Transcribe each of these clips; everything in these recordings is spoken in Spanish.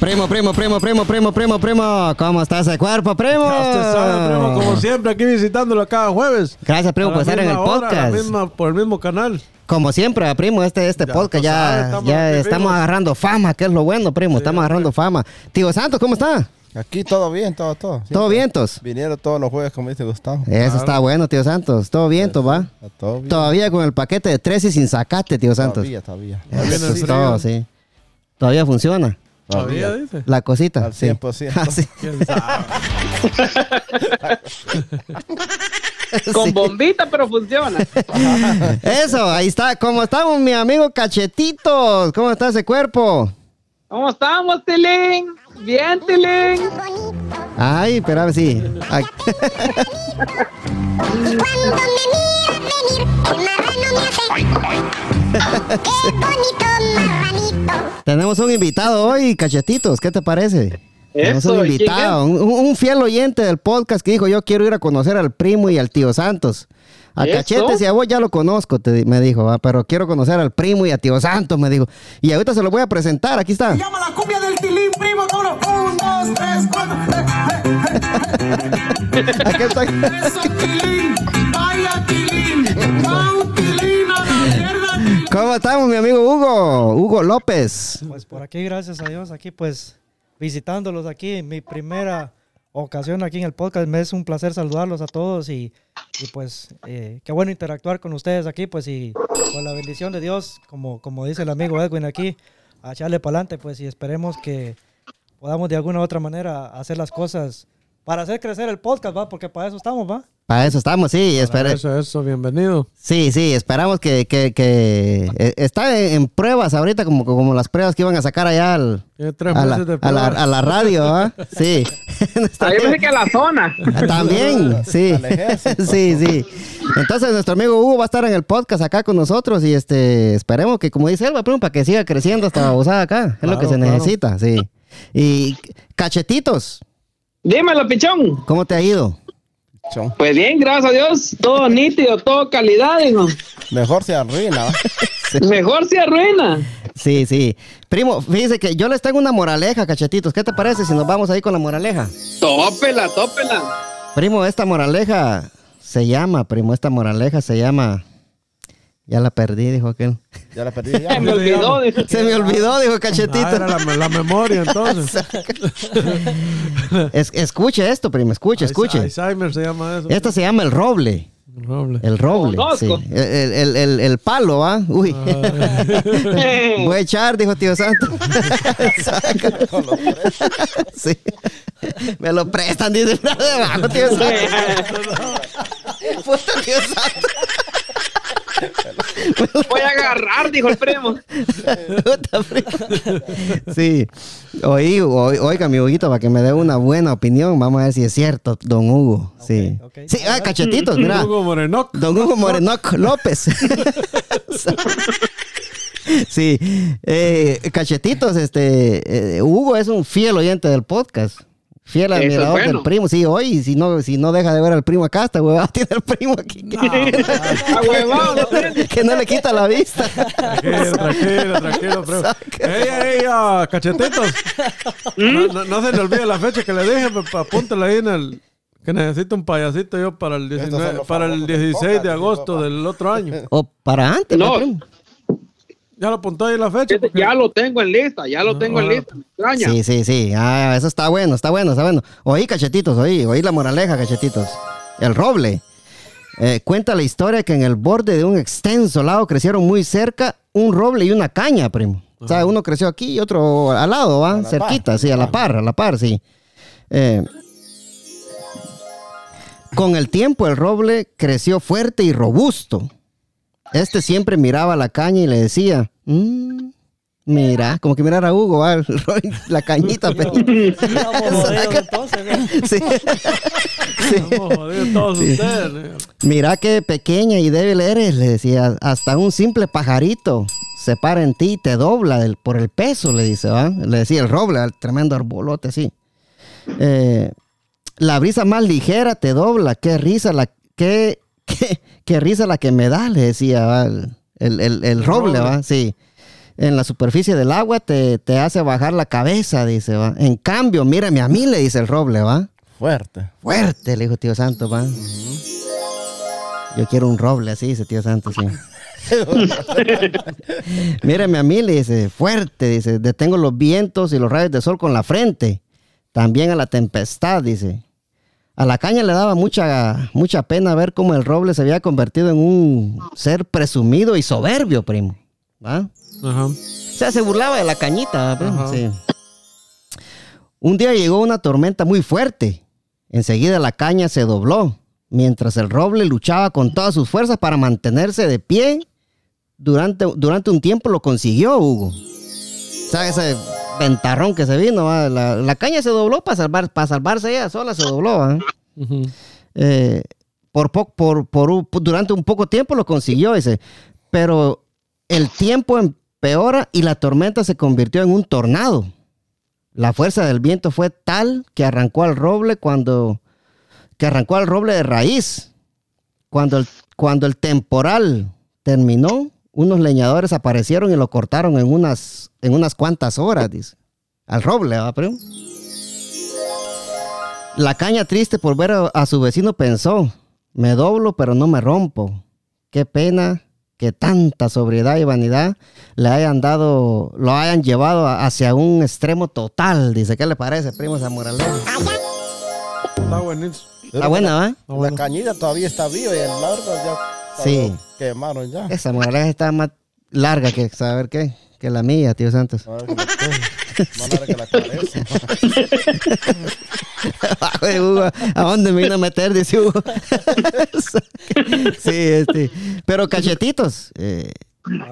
Primo, primo, primo, primo, primo, primo, primo. ¿Cómo está ese cuerpo, primo? Ya usted sabe, primo, como siempre, aquí visitándolo cada jueves. Gracias, primo, por estar en el hora, podcast. misma- por el mismo canal. Como siempre, primo, este, este Ya, podcast ya, sabes, estamos ya estamos agarrando fama, que es lo bueno, primo. estamos agarrando fama. Tío Santos, ¿cómo está? Aquí todo bien, todo, todo. ¿Todo vientos? Vinieron todos los jueves, como dice Gustavo. Eso está bueno, tío Santos. Todo vientos, ¿va? Todo bien. Todavía con el paquete de tres y sin sacate, tío Santos. Todavía, todavía. Eso es todo, sí. Todavía funciona Todavía dice. la cosita. Al sí. 100%. Ah, sí. ¿Quién sabe? Con bombita, pero funciona. Eso, ahí está. ¿Cómo estamos, mi amigo Cachetitos? ¿Cómo está ese cuerpo? ¿Cómo estamos, Tilín? Bien, Tilín. Ay, espérame, sí. Ay, Cuando me miras venir, el marrano me hace. ¡Qué bonito marranito! tenemos un invitado hoy, Cachetitos. ¿Qué te parece? Tenemos Eso, un ¿y quién invitado, un, un fiel oyente del podcast que dijo, yo quiero ir a conocer al primo y al tío Santos. A ¿Eso? Cachetes y a vos ya lo conozco, te- me dijo, ¿va? pero quiero conocer al primo y a tío Santos, me dijo. Y ahorita se lo voy a presentar, aquí está. llama la cumbia del tilín, primo, los un, dos, tres, cuatro. Aquí está. Eso, tilín, vaya tilín, ¿Cómo estamos, mi amigo Hugo? Hugo López. Pues por aquí, gracias a Dios, aquí pues visitándolos aquí, mi primera ocasión aquí en el podcast, me es un placer saludarlos a todos y, y, pues eh, qué bueno interactuar con ustedes aquí, pues y con la bendición de Dios, como, como dice el amigo Edwin aquí, a echarle para adelante, pues y esperemos que podamos de alguna u otra manera hacer las cosas para hacer crecer el podcast, ¿va? Porque para eso estamos, ¿va? Para eso estamos, sí. Eso, eso, bienvenido. Sí, sí, esperamos que, que, que eh, está en, en pruebas ahorita, como, como las pruebas que iban a sacar allá al, a, la, a, la, a la radio, ¿ah? Sí. Ahí pensé que a la zona. También, sí. Sí, sí. Entonces, nuestro amigo Hugo va a estar en el podcast acá con nosotros y este esperemos que, como dice él, para que siga creciendo hasta babosada acá. Es lo que se claro. necesita, sí. Y cachetitos, Dímelo, pichón. ¿cómo te ha ido? Chon. Pues bien, gracias a Dios. Todo nítido, todo calidad, hijo. Mejor se arruina. ¿va? Mejor se arruina. Sí, sí. Primo, fíjese que yo les tengo una moraleja, cachetitos. ¿Qué te parece si nos vamos ahí con la moraleja? Tópela, tópela. Primo, esta moraleja se llama, primo, esta moraleja se llama. Ya la perdí, dijo aquel. Ya la perdí. Se Ya. me olvidó. dijo. Se me olvidó, dijo Ah, cachetito. era la, la memoria, entonces. Es- escuche esto, primo, escuche, escuche. Alzheimer se llama eso. Esta se llama el roble. Roble. El roble, sí. El, el- el- el- el palo, ¿ah? Uy. Voy a echar, dijo tío Santo. Sí. Me lo prestan, dice tío Santo. Puta, tío Santo. Voy a agarrar, dijo el primo. Sí. Oí, oiga, mi Huguito, para que me dé una buena opinión. Vamos a ver si es cierto, don Hugo. Sí. Sí, ah, cachetitos, mira. Hugo Morenoc. Don Hugo Morenoc López. sí, eh, cachetitos, este, eh, Hugo es un fiel oyente del podcast. Fiel admirador bueno. del primo. Sí, hoy, si no, si no deja de ver al primo acá, está huevado, tiene el primo aquí. No tiene- que no le quita la vista. Tranquilo, tranquilo, tranquilo. Primo. ¡Ey, ey, ah, cachetitos! No, no- no se le olvide la fecha que le dije, pues, apúntala ahí en el... Que necesito un payasito yo para el, Estos son 19 los para el famosos de 16 de agosto del otro año. O para antes, No. primo. ¿Ya lo apuntó ahí la fecha? Porque- Ya lo tengo en lista, ya lo tengo en Ah. lista. Me extraña. Sí, sí, sí. Ah, eso está bueno, está bueno, está bueno. Oí, cachetitos, oí, oí la moraleja, cachetitos. El roble. Eh, cuenta la historia que en el borde de un extenso lago crecieron muy cerca un roble y una caña, primo. O sea, uno creció aquí y otro al lado, ¿va? La Cerquita, par. sí, a la par, a la par, sí. Eh, con el tiempo el roble creció fuerte y robusto. Este siempre miraba la caña y le decía, "Mm, mira, como que mirar a Hugo, ro- la cañita. pero- ¿no? Sí. Sí. Ustedes. ¿eh? Mira qué pequeña y débil eres, le decía. Hasta un simple pajarito se para en ti y te dobla por el peso, le dice, ¿va? Le decía el roble, el tremendo arbolote, así. Eh, la brisa más ligera te dobla, qué risa la, qué, qué, qué risa la que me da, le decía, ¿va? El, el- el- el roble, ¿va? Sí. en la superficie del agua te, te hace bajar la cabeza, dice, va. En cambio, mírame a mí, le dice el roble, va. Fuerte. Fuerte, le dijo tío Santo, va. Yo quiero un roble así, dice tío Santo, sí. Mírame a mí, le dice, fuerte, dice, detengo los vientos y los rayos de sol con la frente. También a la tempestad, dice. A la caña le daba mucha, mucha pena ver cómo el roble se había convertido en un ser presumido y soberbio, primo. ¿va? Ajá. O sea, se burlaba de la cañita, primo, sí. Un día llegó una tormenta muy fuerte. Enseguida la caña se dobló, mientras el roble luchaba con todas sus fuerzas para mantenerse de pie. Durante, durante un tiempo lo consiguió, Hugo. O sea, ese ventarrón que se vino, la, la caña se dobló para salvar, para salvarse ella sola, se dobló. eh, por, po- por, por durante un poco tiempo lo consiguió, dice. Pero el tiempo empeora y la tormenta se convirtió en un tornado. La fuerza del viento fue tal que arrancó al roble cuando que arrancó al roble de raíz. Cuando el, cuando el temporal terminó, unos leñadores aparecieron y lo cortaron en unas, en unas cuantas horas, dice. Al roble, ¿va, primo? La caña triste por ver a, a su vecino pensó, me doblo pero no me rompo. Qué pena que tanta sobriedad y vanidad le hayan dado, lo hayan llevado a- hacia un extremo total. Dice, ¿qué le parece, primo, esa moraleja? Está buenísimo. Está buena, bueno. La cañita todavía está viva y el árbol ya Sí. quemaron ya. Esa moraleja está más larga que saber qué, que la mía, tío Santos. Más larga que la cabeza. Ay, Hugo, ¿A dónde me vino a meter? Dice Hugo. sí, este. Pero cachetitos. eh,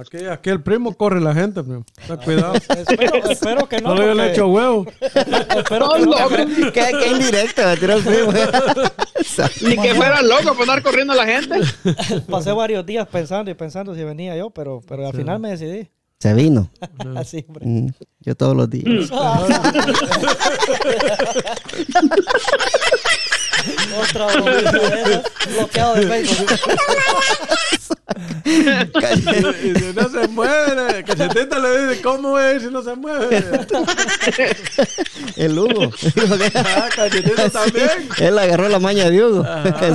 Aquí, aquí el primo corre la gente, primo. Ten cuidado. Espero, espero que no. No le porque- he hecho huevo. espero que no, porque- qué, qué indirecto me tiró el primo. Ni que fuera loco por andar corriendo a la gente. Pasé varios días pensando y pensando si venía yo, pero, pero al final me decidí. Se vino. Así, hombre. Mm, Yo todos los días. Otra bromita de esas, bloqueado de Facebook. Y si no se mueve, cachetita le dice, ¿cómo es si no se mueve? El Hugo. Ah, cachetita también. Él agarró la maña de Hugo.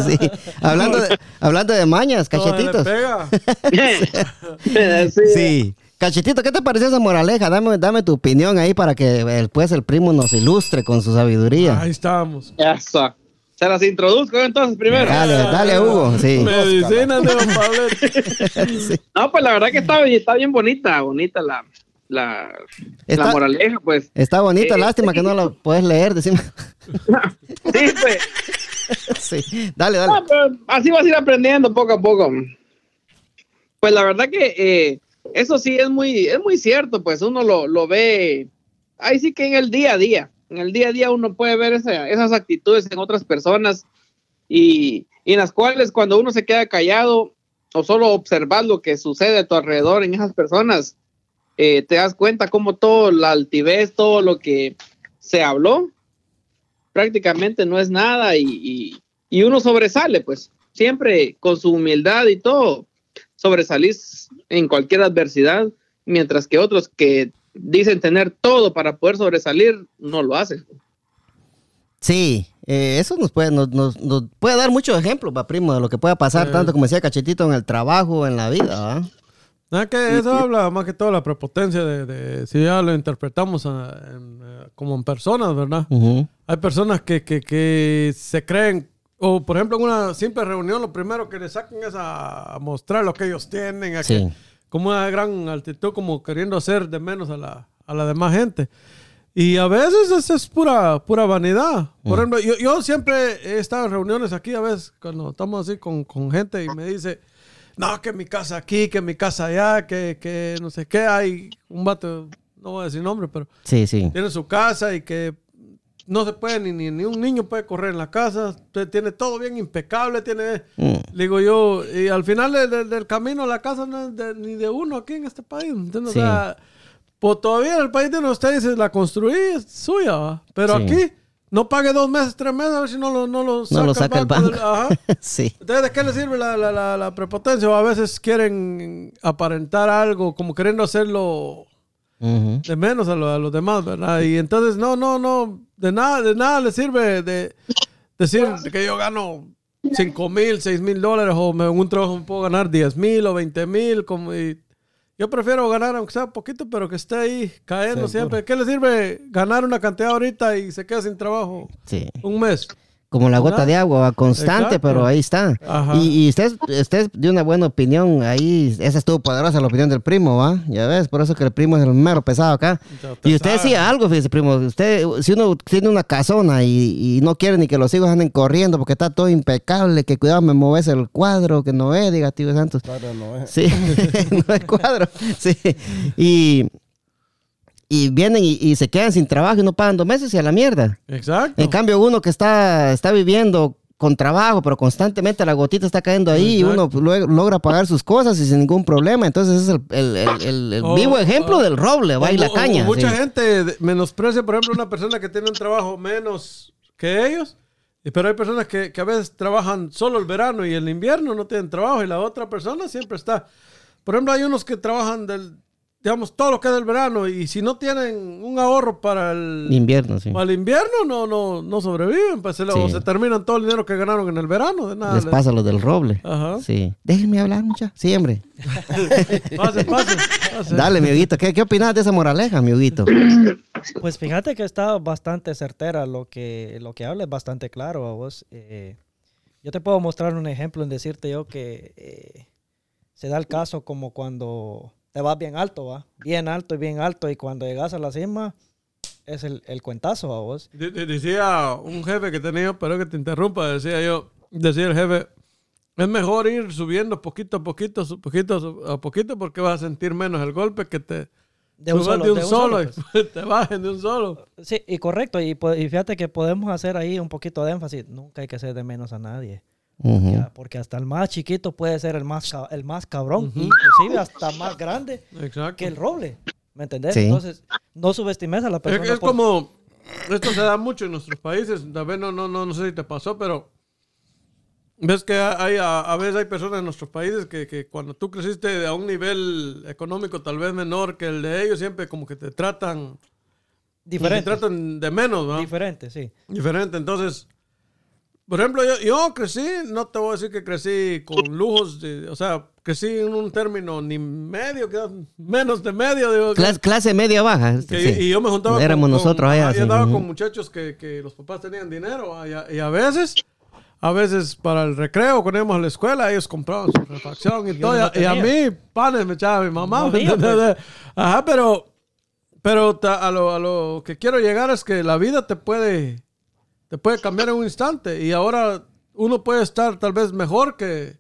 Sí. Hablando, de, hablando de mañas, cachetitos. pega. sí. Sí. Cachetito, ¿qué te pareció esa moraleja? Dame, dame tu opinión ahí para que después el primo nos ilustre con su sabiduría. Ahí estamos. Eso. Se las introduzco entonces primero. Dale, dale, Hugo. Sí. Medicina de Don. No, pues la verdad que está, está bien bonita, bonita la, la, Está- la moraleja, pues. Está bonito, Eh, lástima que no lo puedes leer. Decime. Sí, pues. Sí. Dale, dale. No, pero así vas a ir aprendiendo poco a poco. Pues la verdad que eh, eso sí es muy, es muy cierto, pues uno lo, lo ve, ahí sí que en el día a día, en el día a día uno puede ver esa- esas actitudes en otras personas y, en las cuales cuando uno se queda callado o solo observar lo que sucede a tu alrededor en esas personas, eh, te das cuenta como todo la altivez, todo lo que se habló, prácticamente no es nada y uno sobresale, pues siempre con su humildad y todo, sobresalís en cualquier adversidad, mientras que otros que dicen tener todo para poder sobresalir, no lo hacen. Sí, eh, eso nos puede, nos, nos- nos puede dar muchos ejemplos, primo, de lo que pueda pasar, tanto como decía Cachetito, en el trabajo, en la vida. Nada que eso habla más que todo de la prepotencia de, de- si ya lo interpretamos a- en, eh, como en personas, ¿verdad? Hay personas que, que, que se creen, o por ejemplo en una simple reunión, lo primero que le sacan es a, a mostrar lo que ellos tienen, a Sí. que- como una gran altitud, como queriendo hacer de menos a la, a la demás gente. Y a veces eso es pura, pura vanidad. Por ejemplo, yo, yo siempre he estado en reuniones aquí, a veces, cuando estamos así con, con gente y me dice, no, que mi casa aquí, que mi casa allá, que, que no sé qué, hay un vato, no voy a decir nombre, pero Sí, sí. tiene su casa y que no se puede, ni, ni, ni un niño puede correr en la casa, te- tiene todo bien impecable, tiene, Mm. digo yo, y al final de- de- del camino la casa no es de- ni de uno aquí en este país, ¿entiendes? Sí. O sea, pues todavía en el país de ustedes la construí, es suya, ¿va? pero Sí. aquí no pague dos meses, tres meses, a ver si no lo, no lo saca, No lo saca el banco. del- ajá. sí. Entonces, ¿de qué le sirve la, la, la, la prepotencia? O a veces quieren aparentar algo, como queriendo hacerlo De menos a, lo- a los demás, ¿verdad? Y entonces, no, no, no, de nada, de nada le sirve de decir que yo gano 5 mil, 6 mil dólares o me- en un trabajo me puedo ganar 10 mil o 20 mil. Como, y yo prefiero ganar, aunque sea poquito, pero que esté ahí cayendo siempre. ¿Qué le sirve ganar una cantidad ahorita y se queda sin trabajo Sí. un mes? Como la gota de agua, constante, Exacto. pero ahí está. Ajá. Y, y usted, usted de una buena opinión, ahí, esa estuvo poderosa la opinión del primo, ¿va? Ya ves, por eso que el primo es el mero pesado acá. Y usted sabe. decía algo, fíjese, primo, usted, si uno tiene una casona y, y no quiere ni que los hijos anden corriendo porque está todo impecable, que cuidado me mueves el cuadro, que no es, diga, tío Santos. Claro, no es. Sí, no es cuadro. Sí. Y, y vienen y, y se quedan sin trabajo y no pagan dos meses y a la mierda. Exacto. En cambio, uno que está, está viviendo con trabajo, pero constantemente la gotita está cayendo ahí y uno logra pagar sus cosas y sin ningún problema. Entonces, ese es el, el- el- el- el O- vivo ejemplo o- del roble, va y la caña. mucha sí. gente menosprecia, por ejemplo, una persona que tiene un trabajo menos que ellos. Pero hay personas que, que a veces trabajan solo el verano y el invierno no tienen trabajo y la otra persona siempre está. Por ejemplo, hay unos que trabajan del, digamos, todo lo que es del verano y si no tienen un ahorro para el, Invierno, sí. para el invierno no, no, no sobreviven. Pues se, o Sí. se terminan todo el dinero que ganaron en el verano. De nada. Les les- pasa lo del roble. Ajá. Sí. Déjenme hablar, mucha. Sí, hombre. Pase, pase, pase. Dale, mi Huguito. ¿Qué, ¿Qué opinas de esa moraleja, mi Huguito? Pues fíjate que está bastante certera lo que, lo que habla, es bastante claro a vos. Eh, yo te puedo mostrar un ejemplo en decirte yo que eh, se da el caso como cuando te vas bien alto, ¿va? Bien alto y bien alto y cuando llegas a la cima es el, el cuentazo a vos. De- de- Decía un jefe que tenía, pero que te interrumpa, decía yo, decía el jefe, es mejor ir subiendo poquito a poquito, poquito a poquito, porque vas a sentir menos el golpe que te De un subas solo, de un de un solo, solo, pues. te bajen de un solo. Sí, y correcto. Y, y fíjate que podemos hacer ahí un poquito de énfasis. Nunca hay que ser de menos a nadie. Ujú. Ya, porque hasta el más chiquito puede ser el más, el más cabrón, inclusive hasta más grande Exacto. que el roble. ¿Me entendés? Sí. Entonces, no subestimes a la Es, persona. es por- como, esto se da mucho en nuestros países, tal vez no, no, no, no sé si te pasó, pero ves que hay, a, a veces hay personas en nuestros países que, que cuando tú creciste a un nivel económico tal vez menor que el de ellos, siempre como que te tratan, te diferente. tratan de menos, ¿no? Diferente, sí. Diferente. Entonces, por ejemplo, yo, yo crecí, no te voy a decir que crecí con lujos, de- o sea, crecí en un término ni medio, quizás menos de medio. Digo, Clase, clase media baja. que- sí. Y yo me juntaba Éramos con, nosotros con- allá. sí. Yo andaba con muchachos que, que los papás tenían dinero y a, y a veces, a veces para el recreo, cuando íbamos a la escuela, ellos compraban su refacción y todo. no y, a, mí, panes me echaba mi mamá. No ¿me había, pues. Ajá, pero, pero ta- a, lo, a lo que quiero llegar es que la vida te puede, te puede cambiar en un instante y ahora uno puede estar tal vez mejor que,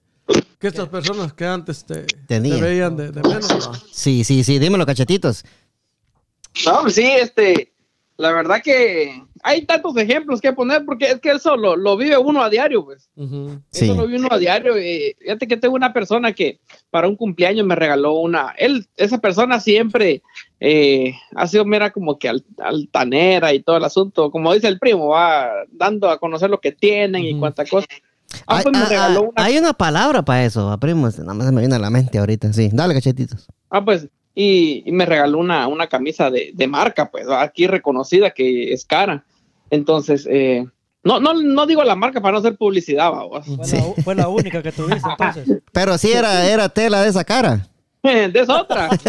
que estas personas que antes te, te Tenían. veían de, de menos. ¿va? Sí, sí, sí. Dímelo, cachetitos. No, pues sí, este, la verdad que hay tantos ejemplos que poner porque es que eso lo, lo vive uno a diario, pues. Eso lo vive uno a diario. y fíjate que tengo una persona que para un cumpleaños me regaló una. Él, esa persona siempre eh, ha sido mera como que al- altanera y todo el asunto. Como dice el primo, va dando a conocer lo que tienen y cuánta cosa. Ah, Hay, pues me ah, regaló ah, una hay una palabra para eso, ah, primo. Nada más se me viene a la mente ahorita. Sí, dale, cachetitos. Ah, pues, y, y me regaló una, una camisa de, de marca, pues, aquí reconocida, que es cara. Entonces, eh, no, no, no digo la marca para no hacer publicidad, vamos. Fue, Sí. la, u- fue la única que tuviste entonces. Pero sí era, era tela de esa cara. de esa otra.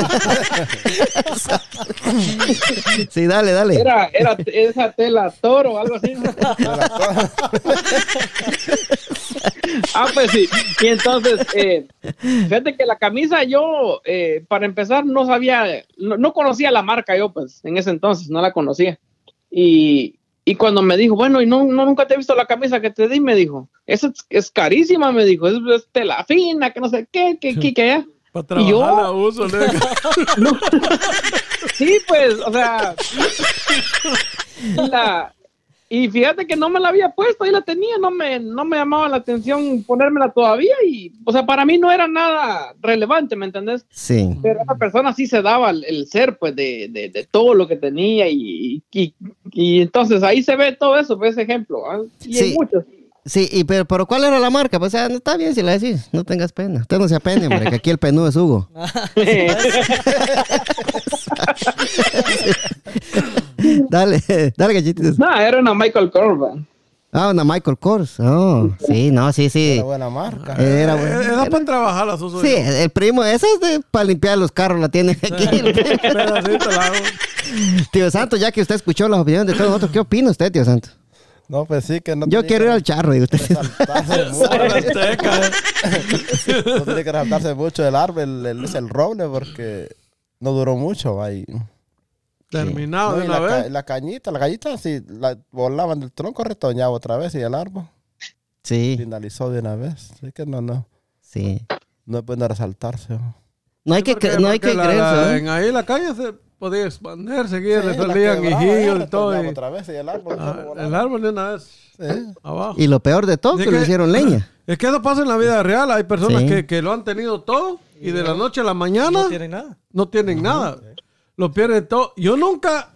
Sí, dale, dale. Era, era esa tela toro o algo así. ah, pues sí. Y entonces, eh, fíjate que la camisa yo, eh, para empezar, no sabía, no, no conocía la marca yo, pues, en ese entonces, no la conocía. Y, y cuando me dijo, bueno, y no, no nunca te he visto la camisa que te di, me dijo, esa es, es carísima, me dijo, es, es tela fina, que no sé qué, que aquí, que allá. Para ¿Y yo? trabajar la uso, ¿no? Sí, pues, o sea, la, Y fíjate que no me la había puesto, ahí la tenía, no me, no me llamaba la atención ponérmela todavía y, o sea, para mí no era nada relevante, ¿me entendés? Sí. Pero esa persona sí se daba el, el ser, pues, de, de, de todo lo que tenía y, y, y entonces ahí se ve todo eso, pues, ese ejemplo. ¿ah? Y Sí. en muchos. Sí, y pero, pero ¿cuál era la marca? Pues o sea, no está bien si la decís, no tengas pena. Usted no se apene, hombre, que aquí el penudo es Hugo. dale, dale, galletitas. no, era una Michael Corban. Ah, una Michael Kors. Oh, sí, no, sí, sí. Era buena marca. Era Eh, bueno. Esa para trabajar la uso Sí, yo. el primo, esa es de, para limpiar los carros, la tiene aquí. Pedacito la hago. tío Santo, ya que usted escuchó las opiniones de todos nosotros, ¿qué opina usted, tío Santo? No, pues sí, que no Yo quiero ir al charro, digo usted. eh. no tiene que resaltarse mucho el árbol, el, el- es el roble, porque no duró mucho ahí. Terminado No, de una la, ca- vez. la cañita, la cañita, sí, la volaban del tronco, retoñaba otra vez y el árbol Sí, finalizó de una vez. Así que no, no, sí. no es bueno resaltarse. ¿no? Hay que, Porque- cre- no hay que la- creerse, la- ¿eh? En ahí la calle se podía expandir, seguir, le Sí, la salían hijillos y todo. y- otra vez y el árbol ah, el árbol de una vez Sí. abajo. Y lo peor de todo, Es que lo que- hicieron leña. Es que eso pasa en la vida real. Hay personas Sí. que, que lo han tenido todo y de la noche a la mañana No tiene nada. no tienen nada. Lo pierden todo. Yo nunca,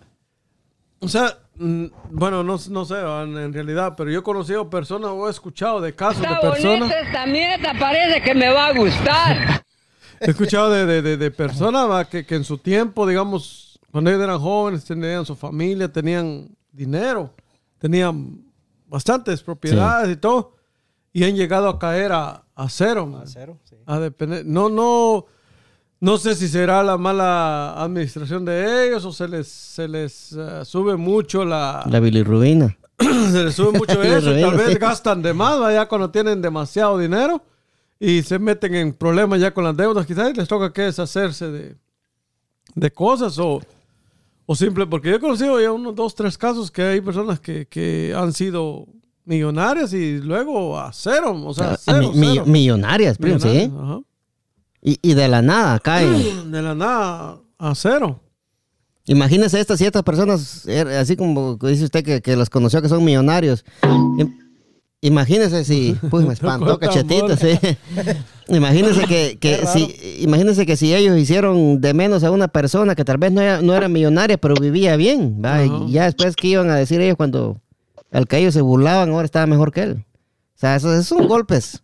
o sea, mm, bueno, no, no sé en, en realidad, pero yo he conocido personas o he escuchado de casos de personas. esta mierda, parece que me va a gustar. He escuchado de, de, de, de personas va, que, que en su tiempo, digamos, cuando ellos eran jóvenes, tenían su familia, tenían dinero, tenían bastantes propiedades y todo, y han llegado a caer a, a cero. man. Cero, sí. A depender. No, no, no sé si será la mala administración de ellos o se les, se les eh, sube mucho la, La bilirrubina. se les sube mucho eso tal vez gastan de más cuando tienen demasiado dinero y se meten en problemas ya con las deudas. Quizás les toca que deshacerse de, de cosas o, o simple, porque yo he conocido ya unos dos, tres casos que hay personas que, que han sido millonarias y luego a cero, o sea, Ah, cero, mi- mi- cero. millonarias, primo, sí. Millonarias, ajá. Y, y de la nada caen. De la nada a cero. Imagínese estas ciertas personas, er, así como dice usted que, que los conoció que son millonarios. Im- Imagínese si, pues me espantó cachetito, sí. Imagínese que, que si, imagínese que si ellos hicieron de menos a una persona que tal vez no era, no era millonaria, pero vivía bien, y ya después que iban a decir ellos cuando al que ellos se burlaban, ahora estaba mejor que él. O sea, esos, esos son golpes.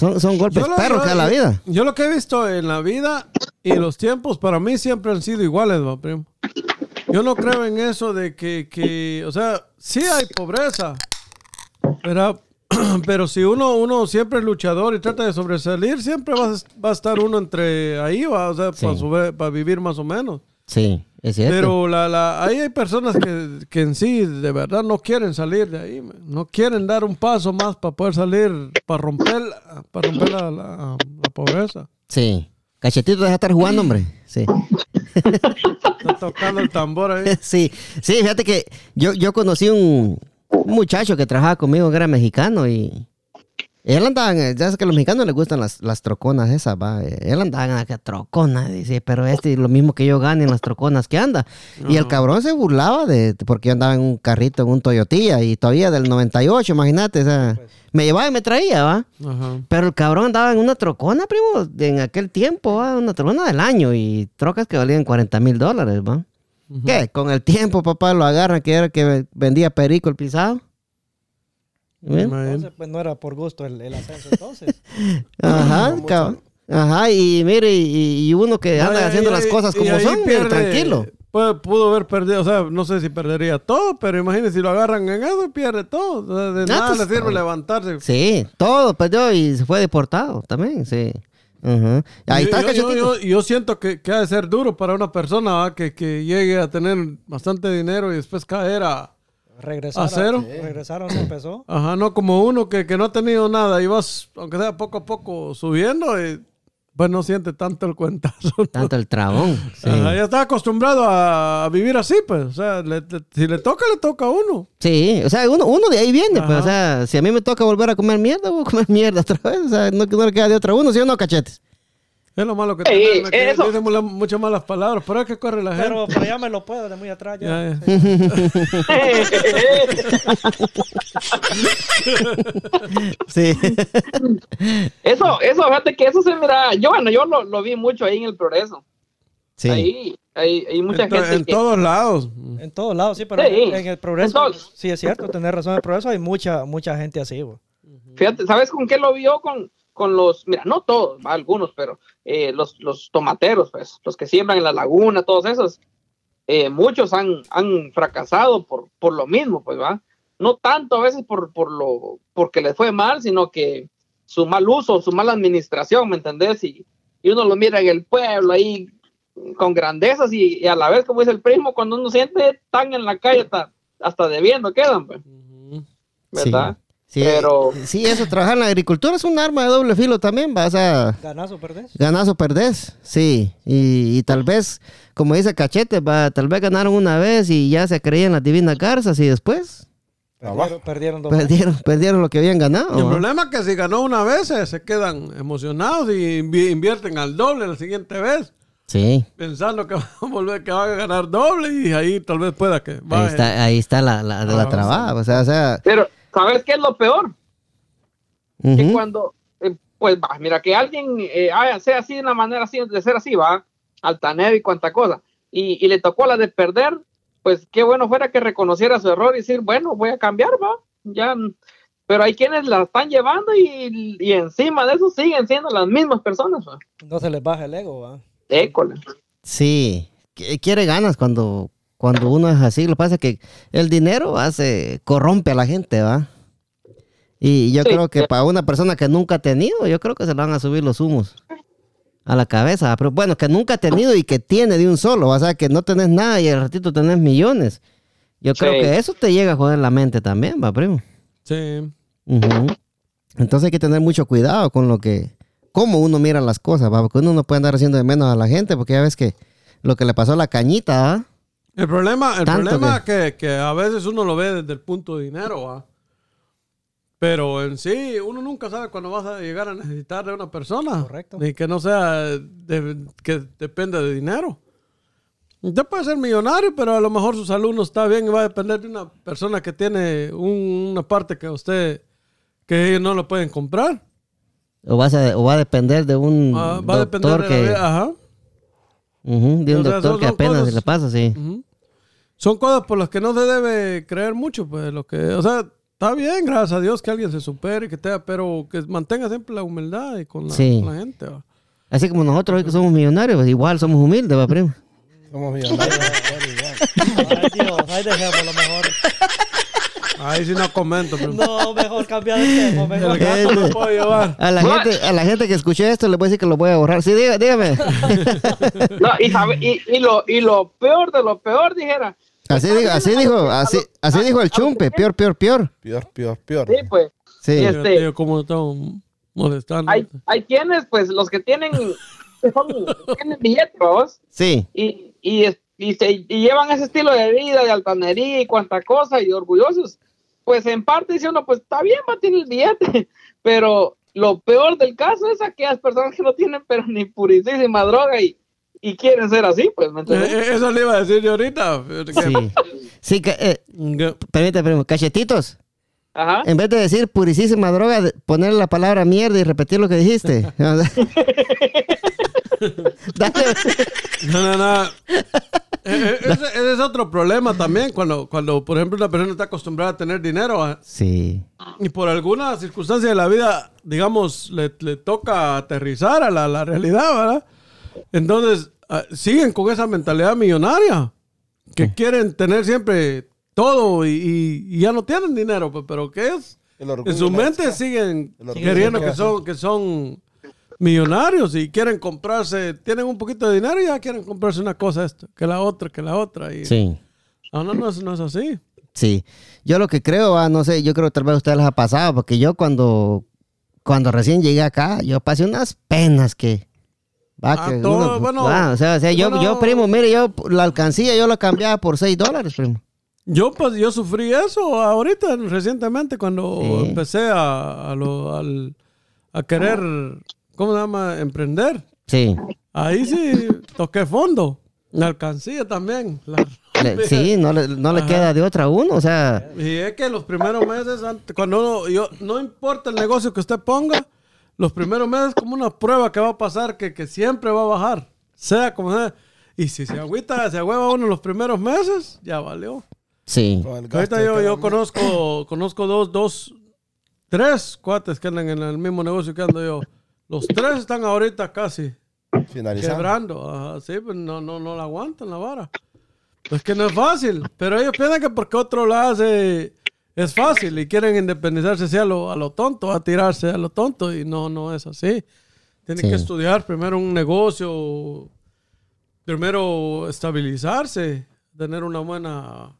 Son, son golpes lo- perros yo- que la vida. Yo lo que he visto en la vida y los tiempos para mí siempre han sido iguales, va, primo. Yo no creo en eso de que, que o sea, sí hay pobreza, pero, pero si uno, uno siempre es luchador y trata de sobresalir, siempre va, a- va a estar uno entre ahí, va, o sea, Sí. para, sobre- para vivir más o menos. Sí, es cierto. Pero la, la, ahí hay personas que, que en sí de verdad no quieren salir de ahí, no quieren dar un paso más para poder salir, para romper, para romper la, la- la pobreza. Sí. Cachetito deja de estar jugando, hombre. Sí. Está tocando el tambor ahí. Sí, sí, fíjate que yo, yo conocí un, un muchacho que trabajaba conmigo que era mexicano y él andaba, en- ya sabes que a los mexicanos les gustan las, las troconas esas, va. Él andaba en aquella trocona, dice, pero este es lo mismo que yo gane en las troconas que anda. Y el cabrón se burlaba de, porque yo andaba en un carrito, en un Toyotilla y todavía del 98, imagínate, o sea, me llevaba y me traía, va. Ajá. Pero el cabrón andaba en una trocona, primo, en aquel tiempo, ¿va? una trocona del año y trocas que valían 40 mil dólares, ¿va? ¿Qué? Con el tiempo, papá, lo agarran que era que vendía perico el pisado. Entonces, pues no era por gusto el, el ascenso entonces. Ajá, cabrón. Ajá, y mire, y, y uno que anda haciendo las cosas como son, mire, pierde- tranquilo. puede- pudo haber perdido, o sea, no sé si perdería todo, pero imagínese si lo agarran en eso, pierde todo. O sea, de Ah, nada pues, le sirve levantarse. Sí, todo perdió y se fue deportado también, sí. Ajá. Ahí yo, está, yo, cachetito. yo, yo- yo siento que, que ha de ser duro para una persona ¿va? Que, que llegue a tener bastante dinero y después caer a... Regresaron. ¿A cero? Regresaron, se empezó. Ajá, no como uno que, que no ha tenido nada y vas, aunque sea poco a poco subiendo, y pues no siente tanto el cuentazo. ¿no? Tanto el trabón. Sí. Ajá, ya está acostumbrado a, a vivir así, pues. O sea, le- le- si le toca, le toca a uno. Sí, o sea, uno, uno de ahí viene, pues, o sea, si a mí me toca volver a comer mierda, voy a comer mierda otra vez, o sea, no, no le queda de otra uno, ¿sí o no, cachetes? Es lo malo que Sí, tenemos, que eso. dicen mula- muchas malas palabras, pero es que corre la gente. Pero, pero ya me lo puedo de muy atrás. Ya. Ya, ya. Sí. eso, eso, fíjate que eso se mira, yo bueno, yo lo, lo vi mucho ahí en el progreso. Sí. Ahí, hay, hay mucha en, to- gente en que... todos lados. En todos lados, sí, pero Sí. en, en el progreso, En sí es cierto, tener razón, en el progreso hay mucha, mucha gente así, güey. Fíjate, ¿sabes con qué lo vio? Con, con los, mira, no todos, algunos, pero eh, los, los tomateros, pues, los que siembran en la laguna, todos esos, eh, muchos han, han fracasado por, por lo mismo, pues, va. No tanto a veces por, por lo, porque les fue mal, sino que su mal uso, su mala administración, ¿me entendés? Y, y uno lo mira en el pueblo ahí con grandezas y, y a la vez, como dice el primo, cuando uno siente tan en la calle, hasta, hasta debiendo quedan, pues, ¿verdad? Sí, Pero- sí, eso, trabajar en la agricultura es un arma de doble filo también, vas a Ganazo, perdés. ganas o perdés, sí, y, y tal vez, como dice Cachete, va, tal vez ganaron una vez y ya se creían las divinas garzas y después Perdieron, perdieron perdieron, perdieron lo que habían ganado. Y el ¿va? problema es que si ganó una vez, eh, se quedan emocionados y invi- invierten al doble la siguiente vez, Sí, pensando que va a volver, que van a ganar doble y ahí tal vez pueda que ahí está, ahí está la, la, la Ah, trabaja, o sea, o sea, Pero, ¿sabes qué es lo peor? que cuando, eh, pues va, mira, que alguien eh, haya- sea así de una manera así, de ser así, va, altanero y cuanta cosa, y, y le tocó la de perder, pues qué bueno fuera que reconociera su error y decir, bueno, voy a cambiar, va, ya, pero hay quienes la están llevando y, y encima de eso siguen siendo las mismas personas, va. No se les baja el ego, ¿va? École. sí, Qu- quiere ganas cuando, cuando uno es así, lo que pasa es que el dinero hace, corrompe a la gente, ¿va? Y yo Sí. creo que para una persona que nunca ha tenido, yo creo que se le van a subir los humos a la cabeza. Pero bueno, que nunca ha tenido y que tiene de un solo. O sea, que no tenés nada y al ratito tenés millones. Yo creo Sí. que eso te llega a joder la mente también, va, primo. Sí. Entonces hay que tener mucho cuidado con lo que, cómo uno mira las cosas, ¿va? porque uno no puede andar haciendo de menos a la gente, porque ya ves que lo que le pasó a la cañita, ¿va? El problema, el Tanto problema es que, que a veces uno lo ve desde el punto de dinero, ¿va? Pero en sí, uno nunca sabe cuándo vas a llegar a necesitar de una persona. Correcto. Ni que no sea de- que depende de dinero. Usted puede ser millonario, pero a lo mejor su salud no está bien y va a depender de una persona que tiene un- una parte que usted, que ellos no lo pueden comprar. O, vas a, o va a depender de un Ah, va a depender doctor de que, vida, Ajá. De un O sea, doctor son- que apenas cosas- se le pasa, sí. Son cosas por las que no se debe creer mucho, pues lo que, o sea, está bien, gracias a Dios que alguien se supere que te, pero que mantenga siempre la humildad y con la, Sí. con la gente. ¿va? Así como nosotros hoy que somos millonarios, pues igual somos humildes, va, primo. Somos millonarios. Ay, Dios, ahí dejémoslo mejor. Ahí sí no comento, pero No, mejor cambiar de tema, mejor. el gato me puedo llevar. A la gente, a la gente que escuché esto le voy a decir que lo voy a borrar. Sí, diga- dígame. No, y, sabe- y, y lo, y lo peor de lo peor, dijera. Así dijo, así dijo, así, así dijo el chumpe, peor, peor, peor. Peor, peor, peor. Sí, pues. Sí. Y Yo, este- como estamos molestando. Hay, hay quienes, pues, los que tienen, que son, tienen billetes, Sí. y, y, es- y, se- y llevan ese estilo de vida, de altanería y cuanta cosa, y orgullosos, pues en parte dice uno, pues está bien, va a tener el billete, pero lo peor del caso es aquellas personas que no tienen, pero ni purísima droga y, y quieren ser así, pues, ¿me Eh, eh, eso le iba a decir yo ahorita. Sí. Sí, que, eh, primo. Cachetitos. Ajá. En vez de decir purisísima droga, ponerle la palabra mierda y repetir lo que dijiste. Dale. No, no, no. Eh, eh, ese, ese es otro problema también cuando, cuando, por ejemplo, una persona está acostumbrada a tener dinero ¿va? Sí. y por alguna circunstancia de la vida, digamos, le, le toca aterrizar a la, la realidad, ¿verdad? Entonces, ah, siguen con esa mentalidad millonaria, que quieren tener siempre todo y, y- y ya no tienen dinero, pues, pero ¿qué es? En su mente siguen queriendo que son, que son millonarios y quieren comprarse, tienen un poquito de dinero y ya quieren comprarse una cosa esto, que la otra, que la otra. Y, Sí. No, no, no es, no es así. Sí. Yo lo que creo, ah, no sé, yo creo que tal vez a ustedes les ha pasado, porque yo cuando, cuando recién llegué acá, yo pasé unas penas que... va, Ah, que todo, bueno, va, o sea, o sea, yo, bueno. yo, primo, mire, yo la alcancía yo la cambiaba por 6 dólares, primo. Yo, pues, yo sufrí eso ahorita, recientemente, cuando Sí. empecé a, a, lo- al- a querer, ¿cómo se llama? Emprender. Sí. Ahí sí toqué fondo. La alcancía también. la- Le- sí, no le, no le queda de otra a uno. O sea, Y es que los primeros meses, ante- cuando uno, yo, no importa el negocio que usted ponga, los primeros meses como una prueba que va a pasar, que, que siempre va a bajar, sea como sea. Y si se agüita, se agüeva uno los primeros meses, ya valió. sí. Ahorita yo, yo conozco, conozco dos, dos, tres cuates que andan en el mismo negocio que ando yo. Los tres están ahorita casi Finalizando. quebrando. Ajá, sí, pues no, no, no la aguantan la vara. Pues que no es fácil. Pero ellos piensan que porque otro lo hace es fácil y quieren independizarse así a lo, a lo tonto, a tirarse a lo tonto. Y no, no es así. Tienen Sí. que estudiar primero un negocio, primero estabilizarse, tener una buena,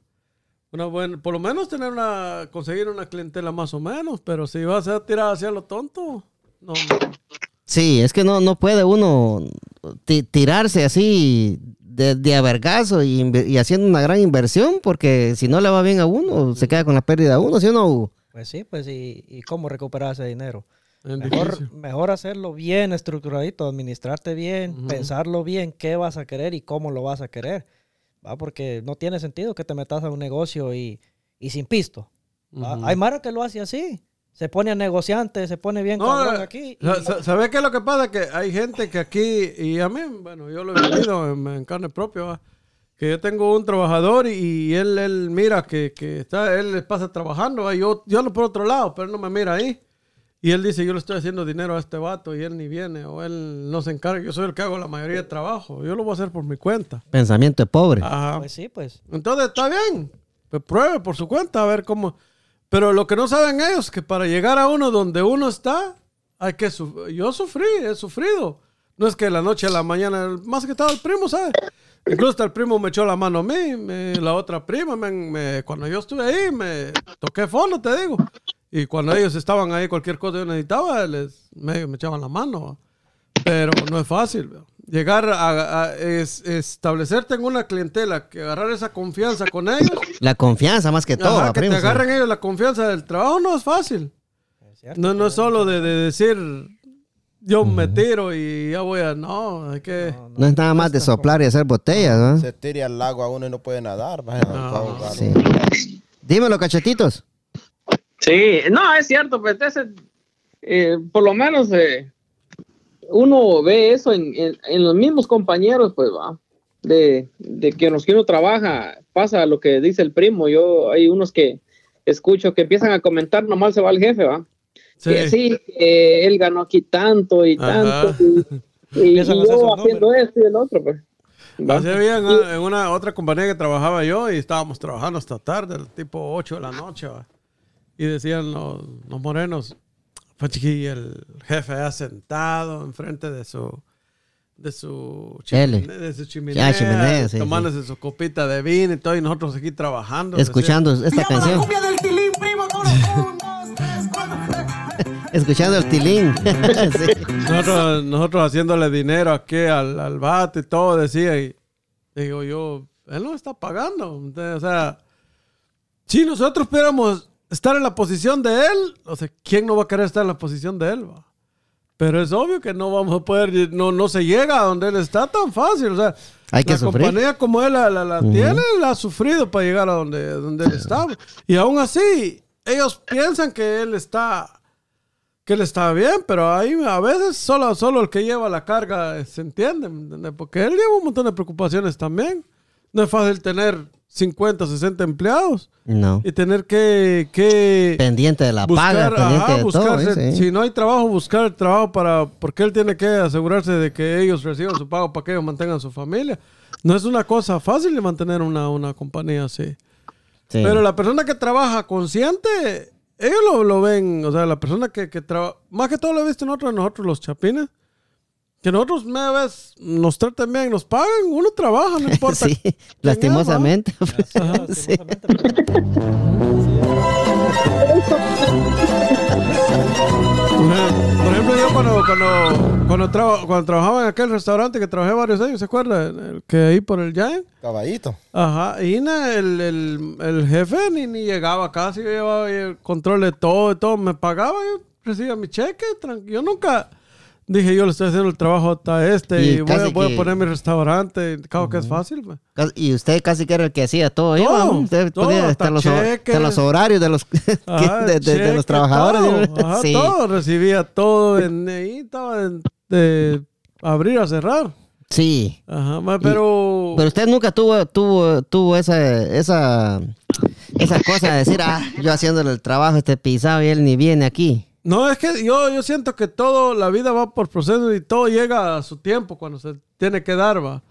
una buena, por lo menos tener una, conseguir una clientela más o menos. Pero si vas a tirar hacia lo tonto, no, no. Sí, es que no, no puede uno ti- tirarse así de, de a vergazo y, haciendo una gran inversión, porque si no le va bien a uno, se queda con la pérdida a uno, ¿sí o no? Pues sí, pues y, y cómo recuperar ese dinero. Mejor, mejor hacerlo bien estructuradito, administrarte bien, pensarlo bien, qué vas a querer y cómo lo vas a querer. ¿va? Porque no tiene sentido que te metas a un negocio y, y sin pisto. Hay Mara que lo hace así. Se pone a negociante, se pone bien No, cabrón eh, aquí. y- sa- sa- ¿Sabe qué es lo que pasa? Que hay gente que aquí, y a mí, bueno, yo lo he vivido en, en carne propia, ¿va? que yo tengo un trabajador y, y él, él mira que, que está, él le pasa trabajando, ¿va? yo, yo ando por otro lado, pero él no me mira ahí. Y él dice, yo le estoy haciendo dinero a este vato y él ni viene, o él no se encarga, yo soy el que hago la mayoría de trabajo, yo lo voy a hacer por mi cuenta. Pensamiento de pobre. Ajá. Pues sí, pues. Entonces está bien. Pues pruebe por su cuenta a ver cómo. Pero lo que no saben ellos es que para llegar a uno donde uno está, hay que sufrir. Yo sufrí, he sufrido. No es que la noche a la mañana, más que todo el primo, ¿sabes? Incluso hasta el primo me echó la mano a mí, me- la otra prima, me- me- cuando yo estuve ahí, me toqué fondo, te digo. Y cuando ellos estaban ahí, cualquier cosa que yo necesitaba, les, me, me echaban la mano. Pero no es fácil. Llegar a, a es- establecerte en una clientela, que agarrar esa confianza con ellos. La confianza más que todo. Ajá, ¿va, que primo? te agarren ellos la confianza del trabajo no es fácil. No, no es solo de, de decir yo me tiro y ya voy a. No, hay que. No es nada más de soplar y hacer botellas, ¿no? Se tira al lago a uno y no puede nadar. vaya, No. Sí. Dímelo, cachetitos. Sí, no, es cierto, pues ese, eh, por lo menos eh, uno ve eso en, en- en los mismos compañeros, pues va, de, de que los que uno trabaja, pasa lo que dice el primo, yo hay unos que escucho que empiezan a comentar, nomás se va el jefe, va, Sí. que sí, que él ganó aquí tanto y Ajá. tanto, y, y- y yo haciendo esto y el otro, pues. Así había en, en una otra compañía que trabajaba yo y estábamos trabajando hasta tarde, tipo 8 de la noche. ¿va? Y decían los, los morenos, pues el jefe ha sentado enfrente de su de su chimenea, de su chimenea, Ah, chimenea, sí, tomándose su copita de vino y todo, y nosotros aquí trabajando. Escuchando esta la canción. cumbia del tilín, primo. Todos. Un, dos, tres, cuatro. Escuchando el tilín. Sí. Nosotros, nosotros haciéndole dinero aquí al, al vato y todo, decía, y digo yo, él no está pagando. Entonces, o sea, si nosotros pudiéramos estar en la posición de él, o sea, ¿quién no va a querer estar en la posición de él? va? Pero es obvio que no vamos a poder, no, no se llega a donde él está tan fácil. O sea, Hay que la sufrir. compañía como él la, la- la tiene, la ha sufrido para llegar a donde, donde él está. Y aún así, ellos piensan que él está que él está bien, pero ahí a veces solo, solo el que lleva la carga se entiende, ¿me entiendes? porque él lleva un montón de preocupaciones también. No es fácil tener 50, 60 empleados No. y tener que, que Pendiente de la buscar, paga, pendiente ajá, de buscarse- todo. ¿eh? Si no hay trabajo, buscar el trabajo para, porque él tiene que asegurarse de que ellos reciban su pago para que ellos mantengan su familia. No es una cosa fácil de mantener una, una compañía así. Sí. Pero la persona que trabaja consciente, ellos lo, lo ven, o sea, la persona que, que trabaja, más que todo lo he visto en nosotros, nosotros los chapines, que nosotros una vez nos tratan bien, nos pagan, uno trabaja, no importa. Sí, lastimosamente. Por ejemplo, yo cuando, cuando, cuando, traba- cuando trabajaba en aquel restaurante que trabajé varios años, ¿se acuerda? El que ahí por el Giant. Caballito. Ajá, y na- el, el, el jefe ni, ni llegaba casi, yo llevaba el control de todo, de todo, me pagaba, yo recibía mi cheque, yo nunca, Dije, yo le estoy haciendo el trabajo a este Y y, voy, a- casi voy que- a poner mi restaurante. Claro que es fácil, Y usted casi que era el que hacía todo. ahí, Todo, ¿va? Usted todo, ponía hasta hasta los, hasta horarios de los, Ajá, de, de- de cheque, los trabajadores. Todo, ajá, sí. todo, recibía todo. En, ahí estaba de abrir a cerrar. sí. Ajá, pero... Pero usted nunca tuvo, tuvo, tuvo esa, esa, esa cosa de decir, ah, yo haciéndole el trabajo este pisado y él ni viene aquí. No, es que yo, yo siento que todo, la vida va por procesos y todo llega a su tiempo cuando se tiene que dar, va.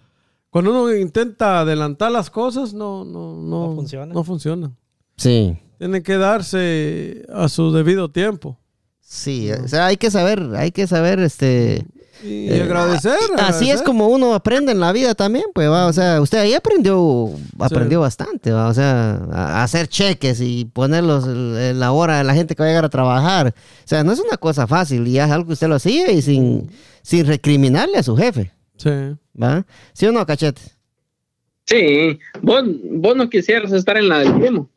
Cuando uno intenta adelantar las cosas, no, no, no, No funciona. No funciona. Sí. Tiene que darse a su debido tiempo. Sí, o sea, hay que saber, hay que saber, este... Y eh, agradecer. Así es como uno aprende en la vida también, pues, va, o sea, usted ahí aprendió, aprendió bastante, va, o sea, a hacer cheques y ponerlos en la hora de la gente que va a llegar a trabajar. O sea, no es una cosa fácil y es algo que usted lo hacía y sin, sin recriminarle a su jefe, Sí. ¿va? ¿Sí o no, cachete? Sí, vos, vos no quisieras estar en la del primo.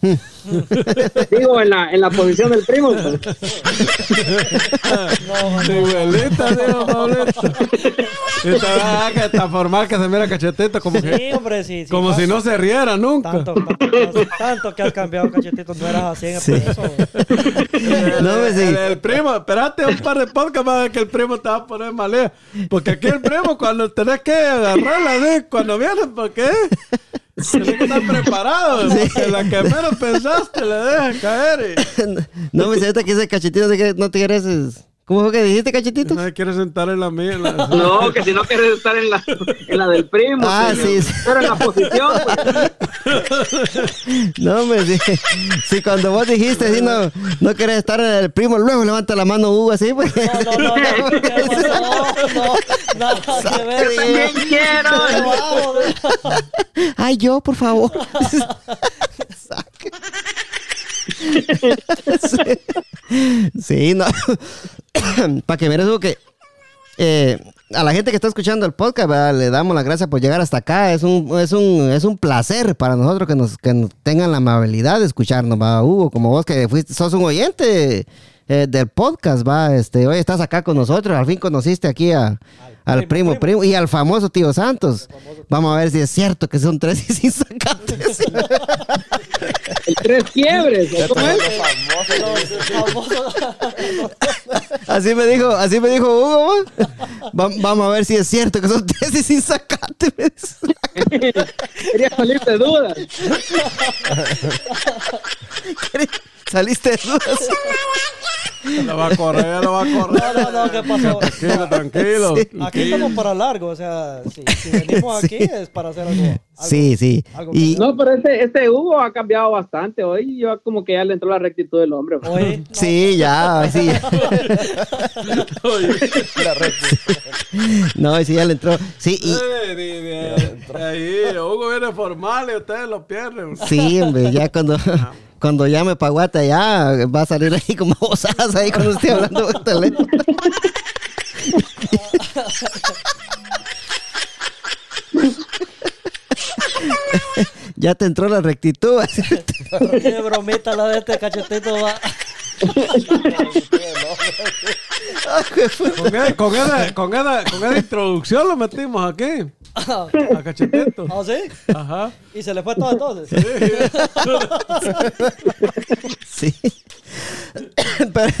Digo, en la, en la posición del primo. pues. Igualita, digo, Pablito. Esta, ah, que está formal que se mira cachetito como que... Sí, hombre, sí. sí, Como pasa. si no se riera nunca. Tanto, tanto, tanto que has cambiado, cachetito. No eras así en el proceso. No, pues, sí. El, el primo, espérate un par de podcasts para ver que el primo te va a poner malea. Porque aquí el primo, cuando tenés que agarrarla, ¿sí? cuando viene, ¿por qué? Tienes que estar preparado. porque la que menos pensaste le dejas caer. no me siento que ese cachetito no te quieres... ¿Cómo fue que dijiste, cachetito? Nadie quiere sentar en la mía. en la- No, que si no quieres estar en la, en la del primo. Ah, sí, sí. Pero en la posición. pues. No, me sí, sí, cuando vos dijiste, sí, no, no querés estar en el primo, luego levanta la mano Hugo así, pues. No, no, no, no, no, no, nada que ver. Yo también quiero. Ay, yo, por favor. sí. Sí, no. Para que veas Hugo, que eh, a la gente que está escuchando el podcast, ¿verdad? le damos las gracias por llegar hasta acá. Es un, es un, es un placer para nosotros que nos, que nos tengan la amabilidad de escucharnos, ¿va? Hugo, como vos que fuiste, sos un oyente eh, del podcast, va, este, hoy estás acá con nosotros, al fin conociste aquí a, al primo, primo, primo, y al famoso tío Santos. Vamos a ver si es cierto que son tres y sin sacantes. Tres quiebres. ¿o ¿Cómo es? Así me dijo, así me dijo Hugo. ¿va? Va- vamos a ver si es cierto que son y sin dice. Quería salir de dudas. Saliste de dudas. Lo va a correr, lo va a correr. No, no, no, ¿qué pasó? Tranquilo, tranquilo. Aquí estamos para largo, o sea, si, si venimos aquí es para hacer algo. algo Sí, sí. algo Y, No, pero este, este Hugo ha cambiado bastante. Hoy yo como que ya le entró la rectitud del hombre. Oye, sí, ya, sí. No, sí, ya le entró. Sí, y, Eh, Ahí, Hugo viene formal y ustedes lo pierden. sí, hombre, ya cuando, cuando llame Paguata ya va a salir ahí como bosadas ahí cuando esté hablando por teléfono. ya te entró la rectitud. qué bromita la de este cachetito va. Con, con esa, con, esa, con esa introducción lo metimos aquí. A cachetito. ¿Ah, sí? Ajá. Y se le fue todo entonces. Sí. pero,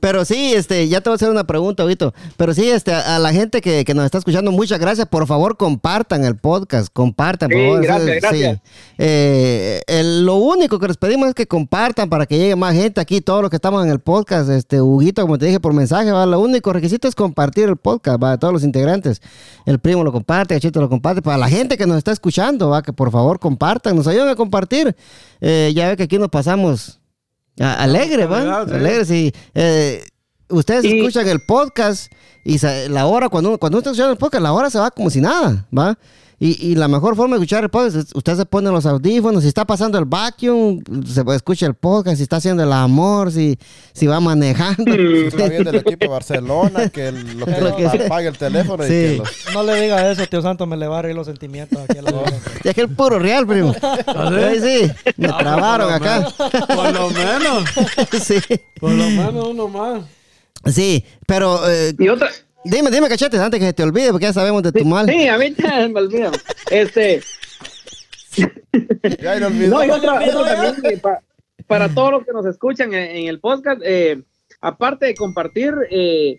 pero sí, este, ya te voy a hacer una pregunta, ahorita. Pero sí, este, a, a la gente que, que nos está escuchando, muchas gracias. Por favor, compartan el podcast, compartan, por favor. gracias, Sí. gracias. Eh, el- lo único que les pedimos es que compartan para que llegue más gente aquí, todos los que estamos en el podcast. Este, Huguito, como te dije por mensaje, va, lo único requisito es compartir el podcast, va, todos los integrantes. El primo lo comparte, Chito lo comparte. Para la gente que nos está escuchando, va, que por favor compartan, nos ayuden a compartir. Eh, ya ve que aquí nos pasamos alegre, va. sí. Alegre, sí. Eh, ustedes Y- escuchan el podcast y la hora, cuando uno, cuando uno está escuchando el podcast, la hora se va como si nada, ¿va? Y, y la mejor forma de escuchar el podcast es usted se pone los audífonos, si está pasando el vacuum, se puede escuchar el podcast, si está haciendo el amor, si, si va manejando. Si está viendo el equipo de Barcelona, que el- lo que, Lo que sea. apague el teléfono y Sí. que los- No le diga eso, tío Santo, me le va a reír los sentimientos aquí a la. Ya que el puro real, primo. Ahí sí, me trabaron por lo acá. menos- Por lo menos. sí. Por lo menos uno más. Sí, pero eh, Y otra, dime, dime, cachetes, antes que se te olvide, porque ya sabemos de tu mal. sí, a mí ya me olvido. Este, Ya lo olvidó. No, y otra, otra también, eh, pa- para todos los que nos escuchan en, en el podcast, eh, aparte de compartir, eh,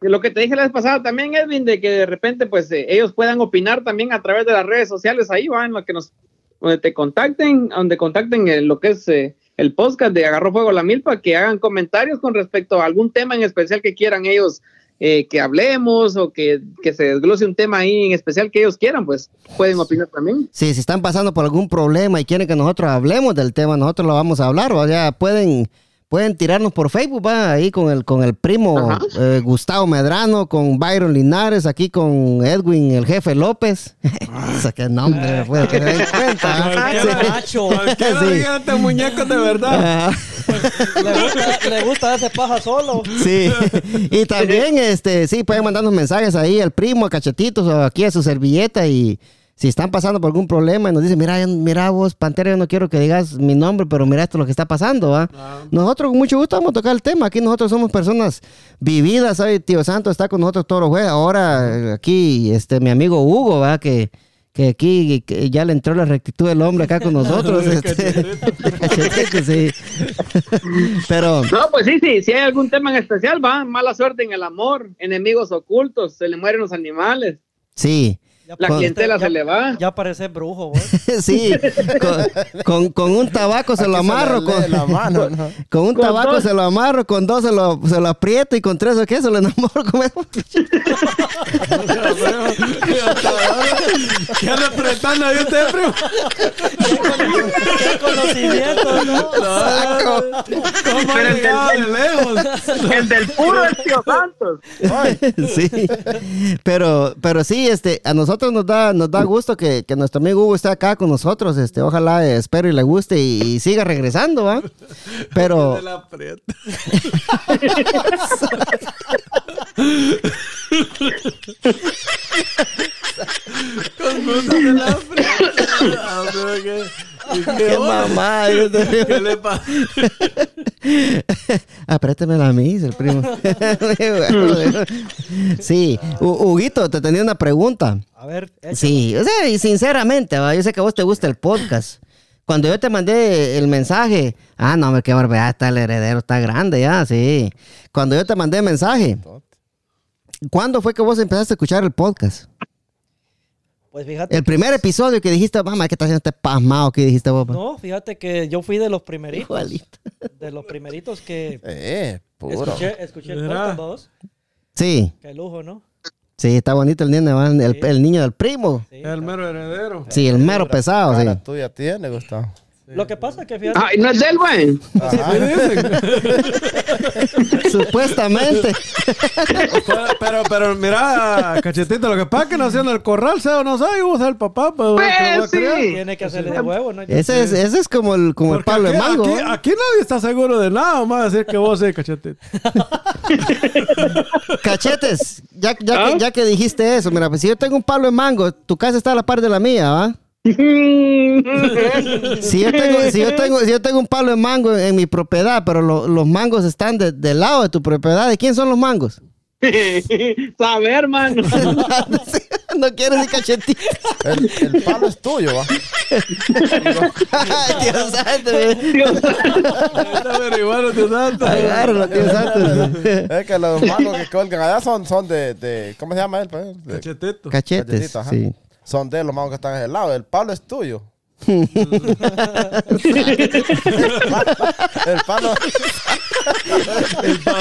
lo que te dije la vez pasada también, Edwin, de que de repente pues eh, ellos puedan opinar también a través de las redes sociales, ahí van, lo que nos, donde te contacten, donde contacten eh, lo que es eh, el podcast de Agarró Fuego la Milpa, que hagan comentarios con respecto a algún tema en especial que quieran ellos eh, que hablemos o que, que se desglose un tema ahí en especial que ellos quieran, pues pueden opinar también. Sí, si están pasando por algún problema y quieren que nosotros hablemos del tema, nosotros lo vamos a hablar, o sea, pueden, pueden tirarnos por Facebook, va, ahí con el, con el primo eh, Gustavo Medrano, con Byron Linares, aquí con Edwin, el jefe López. Ese qué nombre, puede que den cuenta. Macho. Sí. este muñeco de verdad. Le gusta, le gusta darse paja solo. sí, y también, este, sí, pueden mandarnos mensajes ahí al primo, a Cachetitos, o aquí a su servilleta y si están pasando por algún problema y nos dicen, mira, mira vos, Pantera, yo no quiero que digas mi nombre, pero mira esto es lo que está pasando, ¿va? Nosotros con mucho gusto vamos a tocar el tema. Aquí nosotros somos personas vividas, ¿sabes? Tío Santo está con nosotros todos los jueves. Ahora aquí, este, mi amigo Hugo, ¿va? Que, que aquí que ya le entró la rectitud del hombre acá con nosotros. Este, cachetito. de cachetito, sí. pero... No, pues sí, sí, si hay algún tema en especial, va, mala suerte en el amor, enemigos ocultos, se le mueren los animales, Sí, Ya la Con- clientela ya- se le va. Ya parece brujo, vos. sí. Con, con- con un tabaco se lo Aquí se amarro. le Con, la mano, ¿no? con un Con tabaco dos. se lo amarro, con dos se lo, se lo aprieto y con tres o qué se lo enamoro. ¿Cómo es? ¿Qué anda apretando ahí usted, primo? Qué conocimiento, ¿no? ¿Cómo ha Pero el del- lejos? El del puro es Tío Santos. sí. Pero, pero sí, este, a nosotros nos da, nos da gusto que, que nuestro amigo Hugo esté acá con nosotros. Este, ojalá, eh, espero y le guste y, y siga regresando, ¿va? Pero, la. Con gusto se la qué- mamá. ¿Qué le pasa? Apriétemela a mí, dice el primo. sí, Hu- Huguito, te tenía una pregunta. A ver. Sí, o sea, y sinceramente, ¿va? yo sé que a vos te gusta el podcast. Cuando yo te mandé el mensaje, ah, no, hombre, qué barbaridad, está el heredero, está grande ya, sí. Cuando yo te mandé el mensaje, ¿cuándo fue que vos empezaste a escuchar el podcast? Pues fíjate. El primer episodio que dijiste, mamá, ¿qué estás haciendo este pasmado? ¿Qué dijiste vos? pa? No, fíjate que yo fui de los primeritos. Igualito. De los primeritos que Eh, puro. escuché, escuché el podcast vos. Sí, Qué lujo, ¿no? sí, está bonito el niño, el, Sí. el niño del primo. Sí. El mero heredero. Sí, el mero pesado, sí. Cara tuya tiene, Gustavo. Lo que pasa es que fíjate. Ay, no es del güey. Ajá. Supuestamente. Pero, pero, pero mira, cachetito, lo que pasa es que nació en el corral, sea o no sea, y vos el papá, pues, Pues, que a sí. Tiene que hacerle de huevo, ¿no? Ese es, ese es como el, como el Pablo aquí, de Mango. Aquí, ¿va? aquí nadie está seguro de nada, vamos a decir que vos sí, cachetito. Cachetes, ya, ya, ¿Ah? que, ya que dijiste eso, mira, pues si yo tengo un palo de mango, tu casa está a la par de la mía, ¿va? Si yo tengo, si yo tengo, si yo tengo un palo de mango en, en mi propiedad, pero lo- los mangos están de- del lado de tu propiedad, ¿de quién son los mangos? Saber, hermano. no quiero ni cachetitos. El, el palo es tuyo, va. Ay, Dios santo. Tío Santo. Agárralo, Dios santo. Es que los mangos que colgan allá son, son de, de. ¿Cómo se llama él? pues? De- Cachetito. Cachetes, Cachetito, ajá. sí. Son de los mangos que están en el lado. El palo es tuyo. El palo.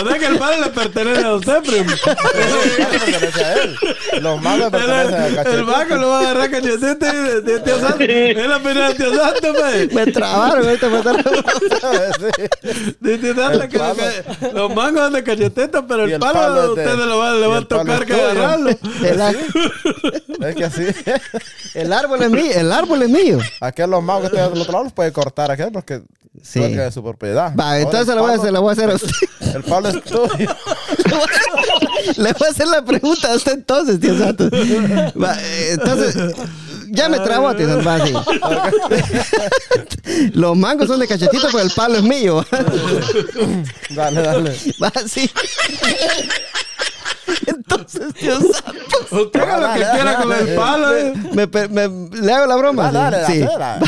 No es que el padre le pertenece a usted, primo. el palo pertenece a él. Los mangos pertenecen al El, el lo va a agarrar cachetito y de tío Santo. Es la opinión de tío Santo, pues. Me trabaron, ahorita me trabaron. Sí. De tío Santo El que palo. los, son de pero el el palo, palo ustedes lo van, le y van a el palo tocar que agarrarlo. El, Es que así. el árbol es mío, el árbol es mío. Aquel los mangos que están del otro lado los puede cortar aquel porque Sí. de su propiedad. Va, Ahora, entonces le voy, a hacer, le voy a hacer a usted. El palo es tuyo. Le voy a hacer la pregunta a usted entonces, tío Santos. Va, eh, entonces, Ya me te va así. Los mangos son de cachetito, pero el palo es mío. Dale, dale. Va así. Entonces, Dios santo. Usted haga lo que Dale, quiera dale, con el palo. eh. Me, me- ¿Le hago la broma? Dale, dale, sí. dale.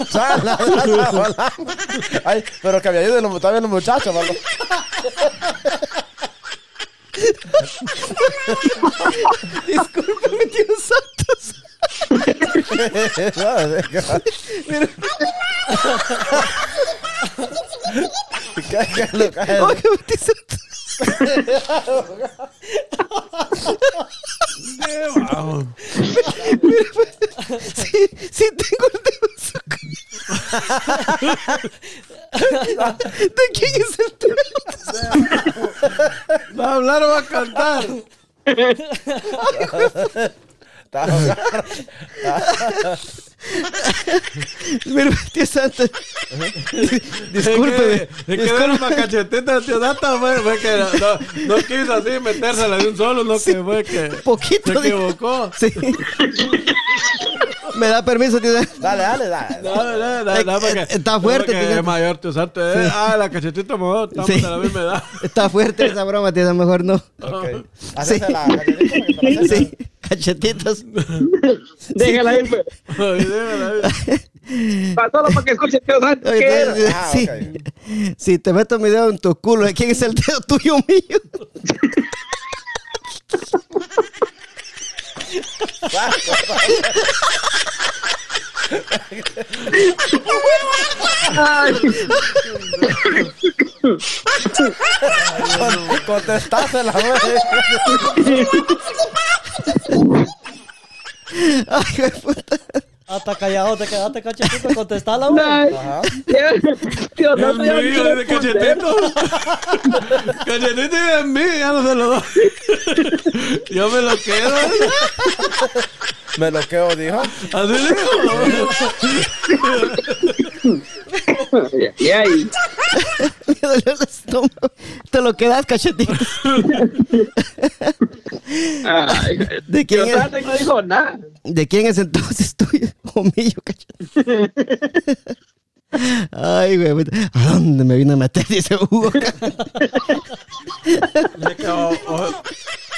Ay, pero que me ayuden los, también los muchachos, mano. Discúlpeme, Dios santo. ¿Qué, qué es lo que es? Sí, sí tengo el dedo. ¿De quién es el dedo? ¿Va a hablar o va a cantar? Está Mire, Dios santo. Discúlpeme. Es que, es que ver una cachetita tío Data fue, fue que no, no, no quiso así metérsela de un solo, no que fue que Poquito. se equivocó. Sí. ¿Me da permiso, tío? Dale, dale, dale. No, no, no, no, porque, Está fuerte, tío Santo. es mayor, tío Santo. eh. Ah, la cachetita mejor, estamos Sí. de la misma edad. Está fuerte esa broma, tío. Mejor no. Ok. Hacese la galletita que te la haces. Sí, cachetitos. Déjala ir, pues. Solo para que escuche tío Santo. Oye, ¿Qué era? te- Ah, sí. Si te meto mi dedo en tu culo, ¿de quién es el dedo tuyo mío? Ay, Con- Contestásela, güey. Ay, puta. Hasta callado te quedaste cachetito, contestala, güey. Ajá. Ya no mío, ese cachetito. Cachetito es mío, ya no se lo doy. Yo me lo quedo. Me lo quedo, dijo. Así digo. Y ahí. Me dolió el estómago. Te lo quedas, cachetito. Ay, ¿De quién es? No dijo nada. ¿De quién es entonces tuyo o mío, cachetito? Ay, güey. ¿A dónde me vine a meter? Dice Hugo. Oh, oh,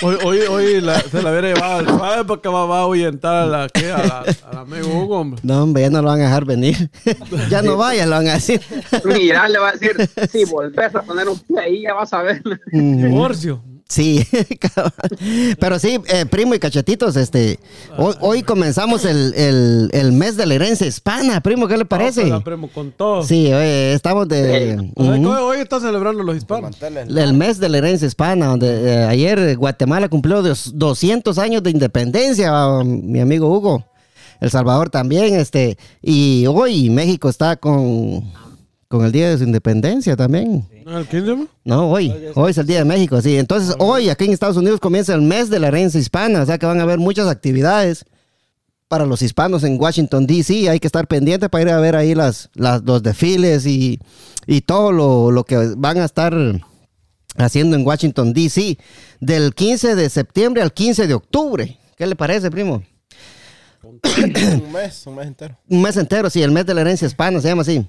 Hoy, hoy, hoy la- se la hubiera llevado al suave porque va, va a ahuyentar a la, ¿qué? A la, al amigo Hugo, hombre. No, hombre, ya no lo van a dejar venir. ya no vaya, lo van a decir. Mira, le va a decir, si volvés a poner un pie ahí, ya vas a ver. Divorcio. Sí, pero sí, eh, primo y cachetitos, este, hoy, hoy comenzamos el, el- el mes de la herencia hispana, primo, ¿qué le parece? Primo con todo. Sí, oye, estamos de... Hoy, Ujú. hoy está celebrando los hispanos. El mes de la herencia hispana, donde eh, ayer eh, Guatemala cumplió dos- 200 años de independencia, ah, mi amigo Hugo. El Salvador también, este, y hoy México está con, con el Día de su Independencia también. ¿No, ¿El 15? mo? No, hoy. Hoy es el Día de México, sí. Entonces, hoy aquí en Estados Unidos comienza el mes de la herencia hispana, o sea que van a haber muchas actividades para los hispanos en Washington, D.C. Hay que estar pendiente para ir a ver ahí las, las, los desfiles y, y todo lo, lo que van a estar haciendo en Washington, D.C. del 15 de septiembre al 15 de octubre. ¿Qué le parece, primo? un mes, un mes entero. Un mes entero, sí, el mes de la herencia hispana se llama así.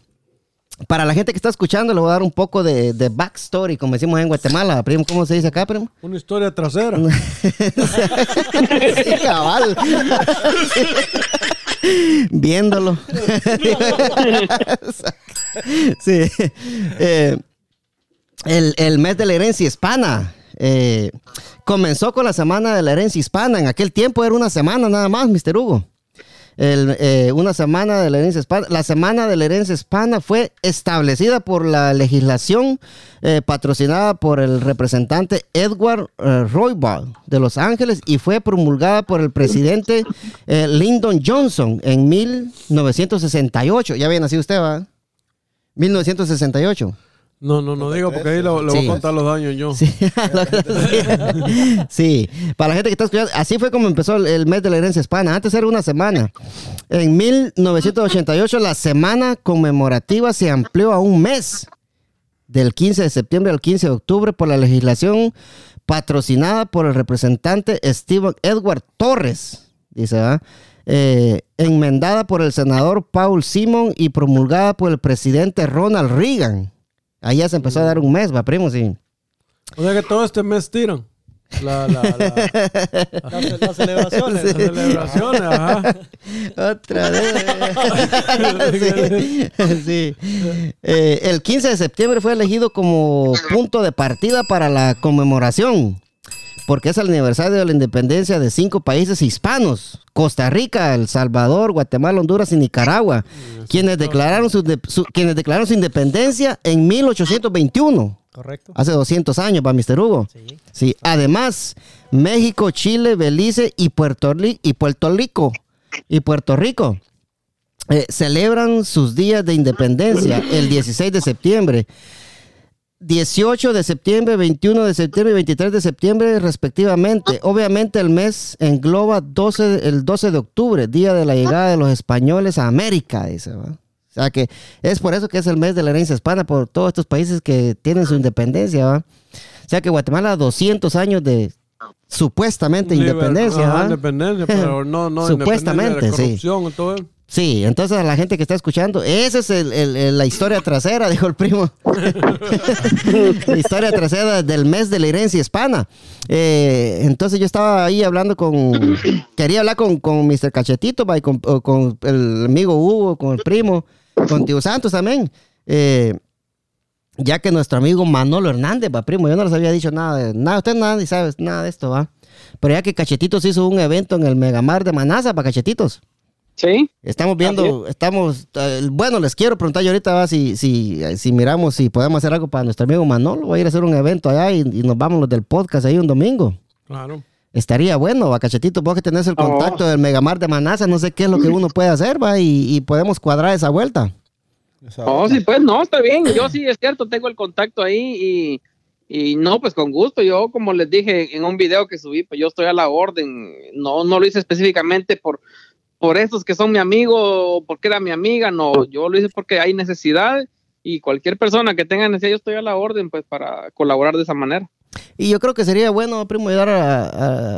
Para la gente que está escuchando, le voy a dar un poco de, de backstory, como decimos en Guatemala. Primo, ¿cómo se dice acá, primo? Una historia trasera. Sí, cabal. Viéndolo. sí. Eh, el, el mes de la herencia hispana. eh, comenzó con la semana de la herencia hispana. En aquel tiempo era una semana nada más, Mr. Hugo. Eh, una semana de la herencia hispana. La semana de la herencia hispana fue establecida por la legislación eh, patrocinada por el representante Edward eh, Roybal de Los Ángeles y fue promulgada por el presidente eh, Lyndon Johnson en 1968. Ya había nacido usted, ¿va? 1968. No, no, no digo porque ahí le, le voy a contar los daños yo. Sí, sí, para la gente que está escuchando, así fue como empezó el, el mes de la herencia hispana. Antes era una semana. En 1988 la semana conmemorativa se amplió a un mes, del 15 de septiembre al 15 de octubre, por la legislación patrocinada por el representante Steven Edward Torres dice. Eh, enmendada por el senador Paul Simon y promulgada por el presidente Ronald Reagan. Ya se empezó a dar un mes, va, primo, sí. O sea que todo este mes tiran. La, la, la- Las, las celebraciones. las celebraciones, ajá. Otra vez. sí. sí. Eh, el 15 de septiembre fue elegido como punto de partida para la conmemoración, porque es el aniversario de la independencia de cinco países hispanos, Costa Rica, El Salvador, Guatemala, Honduras y Nicaragua, quienes declararon su, su- quienes declararon su independencia en 1821. Correcto. Hace 200 años, va, Mr. Hugo. Sí. Sí, además, México, Chile, Belice y Puerto, y Puerto Rico y Puerto Rico eh, celebran sus días de independencia el 16 de septiembre. 18 de septiembre, 21 de septiembre y 23 de septiembre respectivamente. Obviamente el mes engloba 12, el 12 de octubre, día de la llegada de los españoles a América, dice. ¿va? O sea que es por eso que es el mes de la herencia hispana, por todos estos países que tienen su independencia. ¿va? O sea que Guatemala 200 años de supuestamente Liber- independencia. ajá, independencia, pero no, no Supuestamente, independencia de sí. todo. Sí, entonces a la gente que está escuchando, esa es el- el- el- la historia trasera, dijo el primo. la historia trasera del mes de la herencia hispana. Eh, entonces yo estaba ahí hablando con, quería hablar con, con Mr. Cachetito, y con, con el amigo Hugo, con el primo, con Tío Santos también. Eh, ya que nuestro amigo Manolo Hernández, va, primo, yo no les había dicho nada, de, nada, usted nada, ni sabes nada de esto, va. Pero ya que Cachetitos hizo un evento en el Megamar de Manaza para Cachetitos. Sí. Estamos viendo, estamos, eh, bueno, les quiero preguntar yo ahorita va, si, si, si miramos si podemos hacer algo para nuestro amigo Manolo. Voy a ir a hacer un evento allá y, y nos vamos los del podcast ahí un domingo. Claro. Estaría bueno, va, Cachetito, vos que tenés el Oh. contacto del Megamar de Manaza, no sé qué es lo que uno puede hacer, va, y, y podemos cuadrar esa vuelta. Oh, sí, pues no, está bien. Yo sí, es cierto, tengo el contacto ahí y, y no, pues con gusto. Yo, como les dije en un video que subí, pues yo estoy a la orden. No, no lo hice específicamente por, por estos que son mi amigo o porque era mi amiga. No, yo lo hice porque hay necesidad y cualquier persona que tenga necesidad, yo estoy a la orden, pues para colaborar de esa manera. Y yo creo que sería bueno, primo, ayudar a,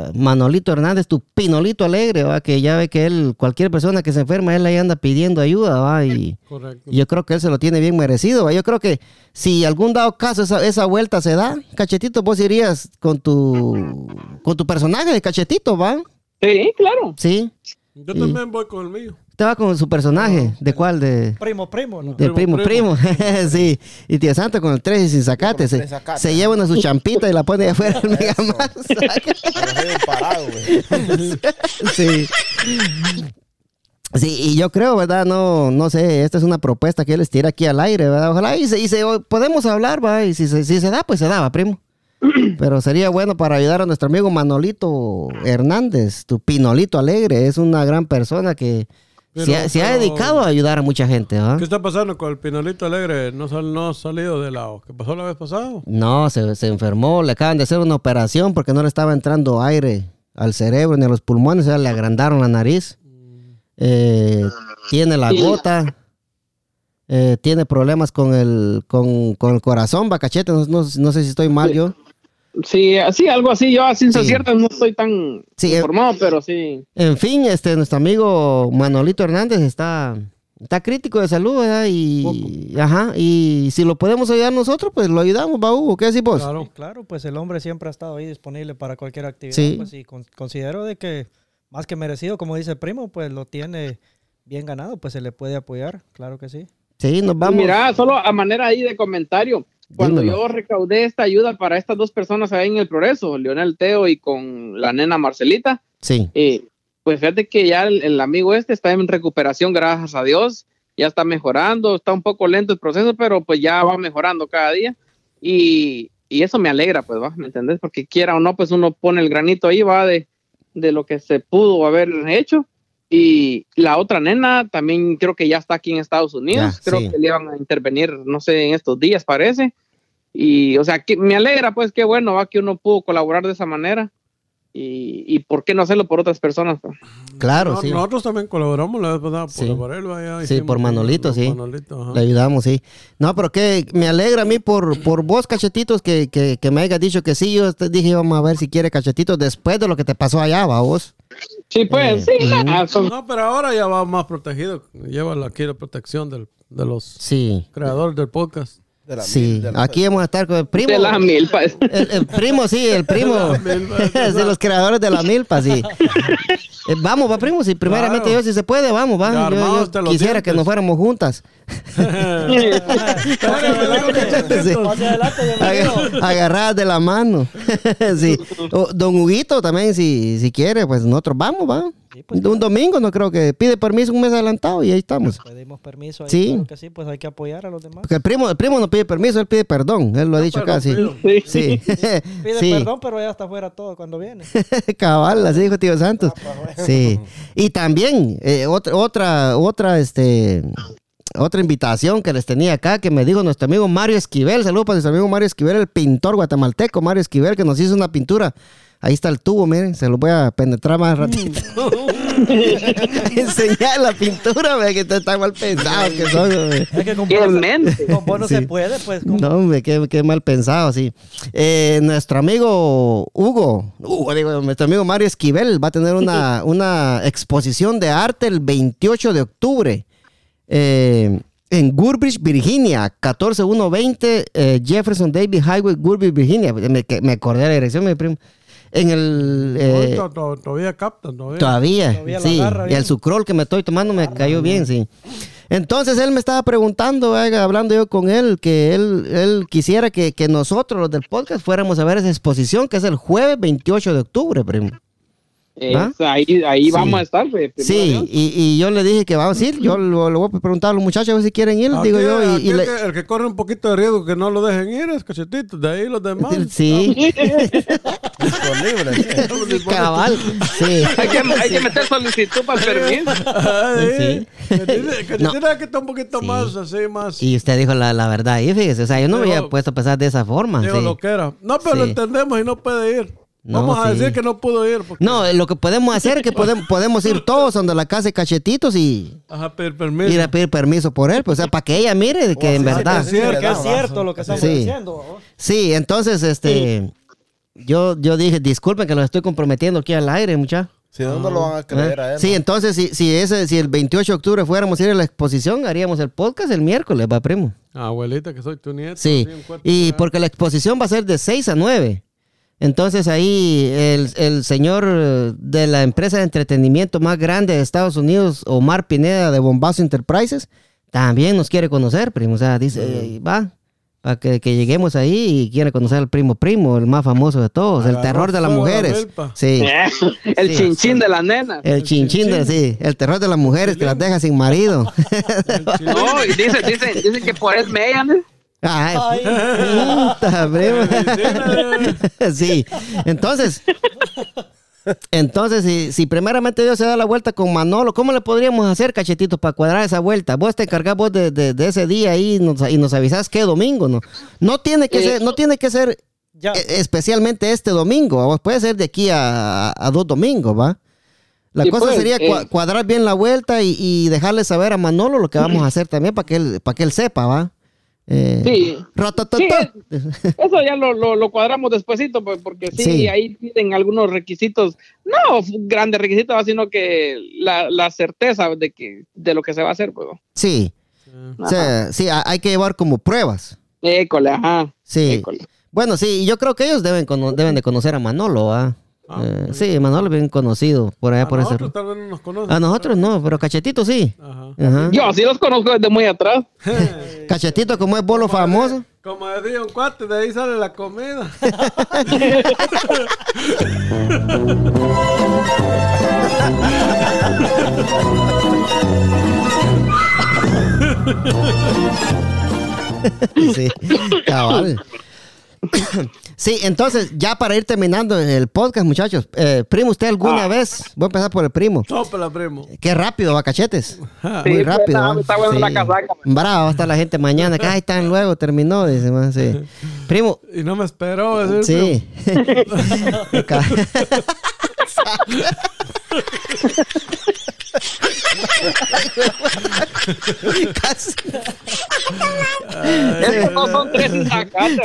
a Manolito Hernández, tu pinolito alegre, va, que ya ve que él, cualquier persona que se enferma, él ahí anda pidiendo ayuda, va, y... Correcto. Yo creo que él se lo tiene bien merecido. ¿va? Yo creo que si algún dado caso esa, esa vuelta se da, Cachetito, vos irías con tu con tu personaje de Cachetito, ¿va? Sí, claro. Sí. Yo también voy con el mío. Va con su personaje. ¿De cuál? De, Primo, primo, ¿no? de primo, Primo, primo. sí. Y tío Santo con el 3 y sin sacate. Se, lleva una su champita y la pone afuera del Mega parado, güey. sí. Sí, y yo creo, ¿verdad? No, no sé, esta es una propuesta que él les tira aquí al aire, ¿verdad? Ojalá y se, y se- podemos hablar, ¿va? Y si se, si se da, pues se da, ¿va, primo? Pero sería bueno para ayudar a nuestro amigo Manolito Hernández, tu Pinolito Alegre, es una gran persona que se, Pero- ha, se ha pero- dedicado a ayudar a mucha gente, ¿va? ¿Qué está pasando con el Pinolito Alegre? ¿No, sal- no ha salido de lado? ¿Qué pasó la vez pasada? No, se, se enfermó, le acaban de hacer una operación porque no le estaba entrando aire al cerebro ni a los pulmones, o sea, le agrandaron la nariz. Eh, tiene la gota, eh, tiene problemas con el, con, con el corazón, bacachete, no, no- no sé si estoy mal yo. Sí, así, algo así. Yo, a ciencia Sí. cierta, no estoy tan Sí, eh. informado, pero sí. En fin, este, nuestro amigo Manolito Hernández está, está crítico de salud, ¿verdad? Y, ajá, y si lo podemos ayudar nosotros, pues lo ayudamos, va Hugo, ¿qué decís vos? Claro. Claro, pues el hombre siempre ha estado ahí disponible para cualquier actividad. Sí. Pues, y con- considero de que más que merecido, como dice el primo, pues lo tiene bien ganado, pues se le puede apoyar, claro que sí. Sí, nos vamos. Mira, solo a manera ahí de comentario, cuando Dímelo. yo recaudé esta ayuda para estas dos personas ahí en el progreso, Leonel Teo y con la nena Marcelita, Sí, eh, pues fíjate que ya el, el amigo este está en recuperación, gracias a Dios, ya está mejorando, está un poco lento el proceso, pero pues ya va mejorando cada día y, y eso me alegra, pues va, ¿me entendés? Porque quiera o no, pues uno pone el granito ahí, va, de, de lo que se pudo haber hecho. Y la otra nena también creo que ya está aquí en Estados Unidos. Ya, creo sí. que le iban a intervenir, no sé, en estos días parece. Y, o sea, que me alegra, pues, qué bueno, va, que uno pudo colaborar de esa manera. Y, y por qué no hacerlo por otras personas. pues? claro, No- sí. Nosotros también colaboramos la vez pasada por, Sí. por él. vaya, Sí, por Manolito, sí. Manolito. Le ayudamos, sí. No, pero que me alegra a mí por, por vos, cachetitos, que, que, que me hayas dicho que sí. Yo te dije, vamos a ver si quiere cachetitos después de lo que te pasó allá, va vos. Sí, pues, sí, nada, son- No, pero ahora ya va más protegido. Lleva la, aquí la protección del- de los Sí, creadores del podcast. De la sí. mil, de la- Aquí vamos a estar con el primo. de las milpas. El, el primo, sí, el primo. de los creadores de la milpa, sí. Eh, vamos, va, primo, si primeramente Claro. yo, si se puede, vamos, va. Yo- quisiera dientes. que nos fuéramos juntas. Sí. Agarradas de la mano. sí. O don Huguito también, si, si quiere, pues nosotros vamos, va. pues, un domingo, no creo que pide permiso un mes adelantado y ahí estamos. Pedimos permiso ahí, Sí. claro que sí, pues hay que apoyar a los demás. Porque el primo, el primo no pide permiso, él pide perdón. Él lo ha dicho acá, sí. Sí. Sí. Pide Sí. perdón, pero ya está afuera todo cuando viene. Cabal, así dijo Tío Santos. Sí. Y también, eh, otra, otra, otra, este, otra invitación que les tenía acá, que me dijo nuestro amigo Mario Esquivel. Saludos para nuestro amigo Mario Esquivel, el pintor guatemalteco Mario Esquivel, que nos hizo una pintura. Ahí está el tubo, miren, se lo voy a penetrar más ratito. Enseñar la pintura, ve, que está mal pensado que son. ve. Es que con Qué vos, mente. con vos no Sí. se puede, pues. con- No, hombre, qué, qué mal pensado, sí. Eh, nuestro amigo Hugo, Hugo, digo, nuestro amigo Mario Esquivel va a tener una, una exposición de arte el 28 de octubre eh, en Gurbridge, Virginia, 14120 eh, Jefferson Davis Highway, Gurbridge, Virginia. Me, me acordé de la dirección, mi primo. En el... eh, To- to- Todavía captan, todavía. Todavía, Todavía sí. Y el sucrol que me estoy tomando me cayó bien, sí. Entonces él me estaba preguntando, oiga, hablando yo con él, que él, él quisiera que, que nosotros, los del podcast, fuéramos a ver esa exposición que es el jueves 28 de octubre, primo. ¿Va? Es- ahí ahí Sí. vamos a estar. pues, primero Sí, y, y yo le dije que vamos a ir, yo lo, lo voy a preguntar a los muchachos a ver si quieren ir, Aquí- digo yo, y, el, le- que, el que corre un poquito de riesgo que no lo dejen ir es cachetito. De ahí los demás. Sí, Disponible. cabal, sí. hay, que, hay que meter solicitud para el permiso. Sí. Cachetito No. que está un poquito Sí. más así, más. Y usted dijo la, la verdad ahí, fíjese, o sea, yo no me había puesto a pensar de esa forma. Digo sí. lo que era. No, pero lo entendemos y no puede ir. No, Vamos a sí. decir que no pudo ir. Porque, No, lo que podemos hacer es que podemos, podemos ir todos donde la casa de cachetitos y Ajá, pedir permiso. ir a pedir permiso por él, pues, o sea, para que ella mire que en sí, sí, verdad. le que es cierto lo que estamos Sí. diciendo. Sí, entonces, este, yo, yo dije, disculpen que lo estoy comprometiendo aquí al aire, muchachos. Si no, no lo van a creer a él. Sí, entonces, si, si, ese, si el 28 de octubre fuéramos a ir a la exposición, haríamos el podcast el miércoles, va, primo. Abuelita, que soy tu nieto. Sí, y porque la exposición va a ser de 6 a 9. Entonces ahí el, el señor de la empresa de entretenimiento más grande de Estados Unidos, Omar Pineda de Bombazo Enterprises, también nos quiere conocer, primo. O sea, dice, eh, va, para que, que lleguemos ahí y quiere conocer al primo primo, el más famoso de todos, el terror de las mujeres. Sí. el Sí. chinchín de la nena. El chinchín, de, sí, el terror de las mujeres que las deja sin marido. No, y dicen, dicen, dicen que por eso me llaman. Ay, Ay. puta, sí, entonces, entonces, si, si primeramente Dios se da la vuelta con Manolo, ¿cómo le podríamos hacer, cachetito, para cuadrar esa vuelta? Vos te encargás vos de, de- de ese día ahí y nos, y nos avisás qué domingo, ¿no? No tiene que Eh, ser, no tiene que ser Ya. eh, especialmente este domingo, puede ser de aquí a, a dos domingos, ¿va? La Sí, cosa pues, sería eh. cua- cuadrar bien la vuelta y, y dejarle saber a Manolo lo que vamos a hacer también para que él, para que él sepa, ¿va? Eh, Sí. ratatata. Eso ya lo, lo, lo cuadramos despuesito, pues, porque sí, Sí. ahí piden algunos requisitos, no grandes requisitos, sino que la, la certeza de que de lo que se va a hacer, pues. Sí, o sea, sí, ha- hay que llevar como pruebas. École, ajá. Sí. École. Bueno, sí, yo creo que ellos deben, deben de conocer a Manolo, ¿ah? Ah, Eh, sí, Manolo es bien conocido por allá A por ese. nosotros tal vez no nos conocen. A nosotros no, pero Cachetito sí. Ajá. Ajá. Yo sí los conozco desde muy atrás. Cachetito como es bolo famoso. Como decía un cuate, de ahí sale la comida. Sí, cabal. Sí, entonces, ya para ir terminando el podcast, muchachos. eh, primo, ¿usted alguna Ah. vez? Voy a empezar por el primo. Sópela, primo. Qué rápido, va, cachetes. Muy Sí, rápido. pues, buena la casaca, man. Brava va a estar la gente mañana. Que ahí están luego, terminó, dice, man, sí. Primo, Y no me esperó decir, sí. Casi.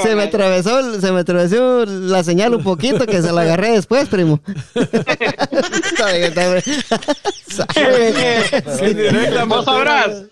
Se me atravesó, se me atravesó la señal un poquito que se la agarré después, primo. Está bien, está bien. Sí, directamente. Vos sabrás.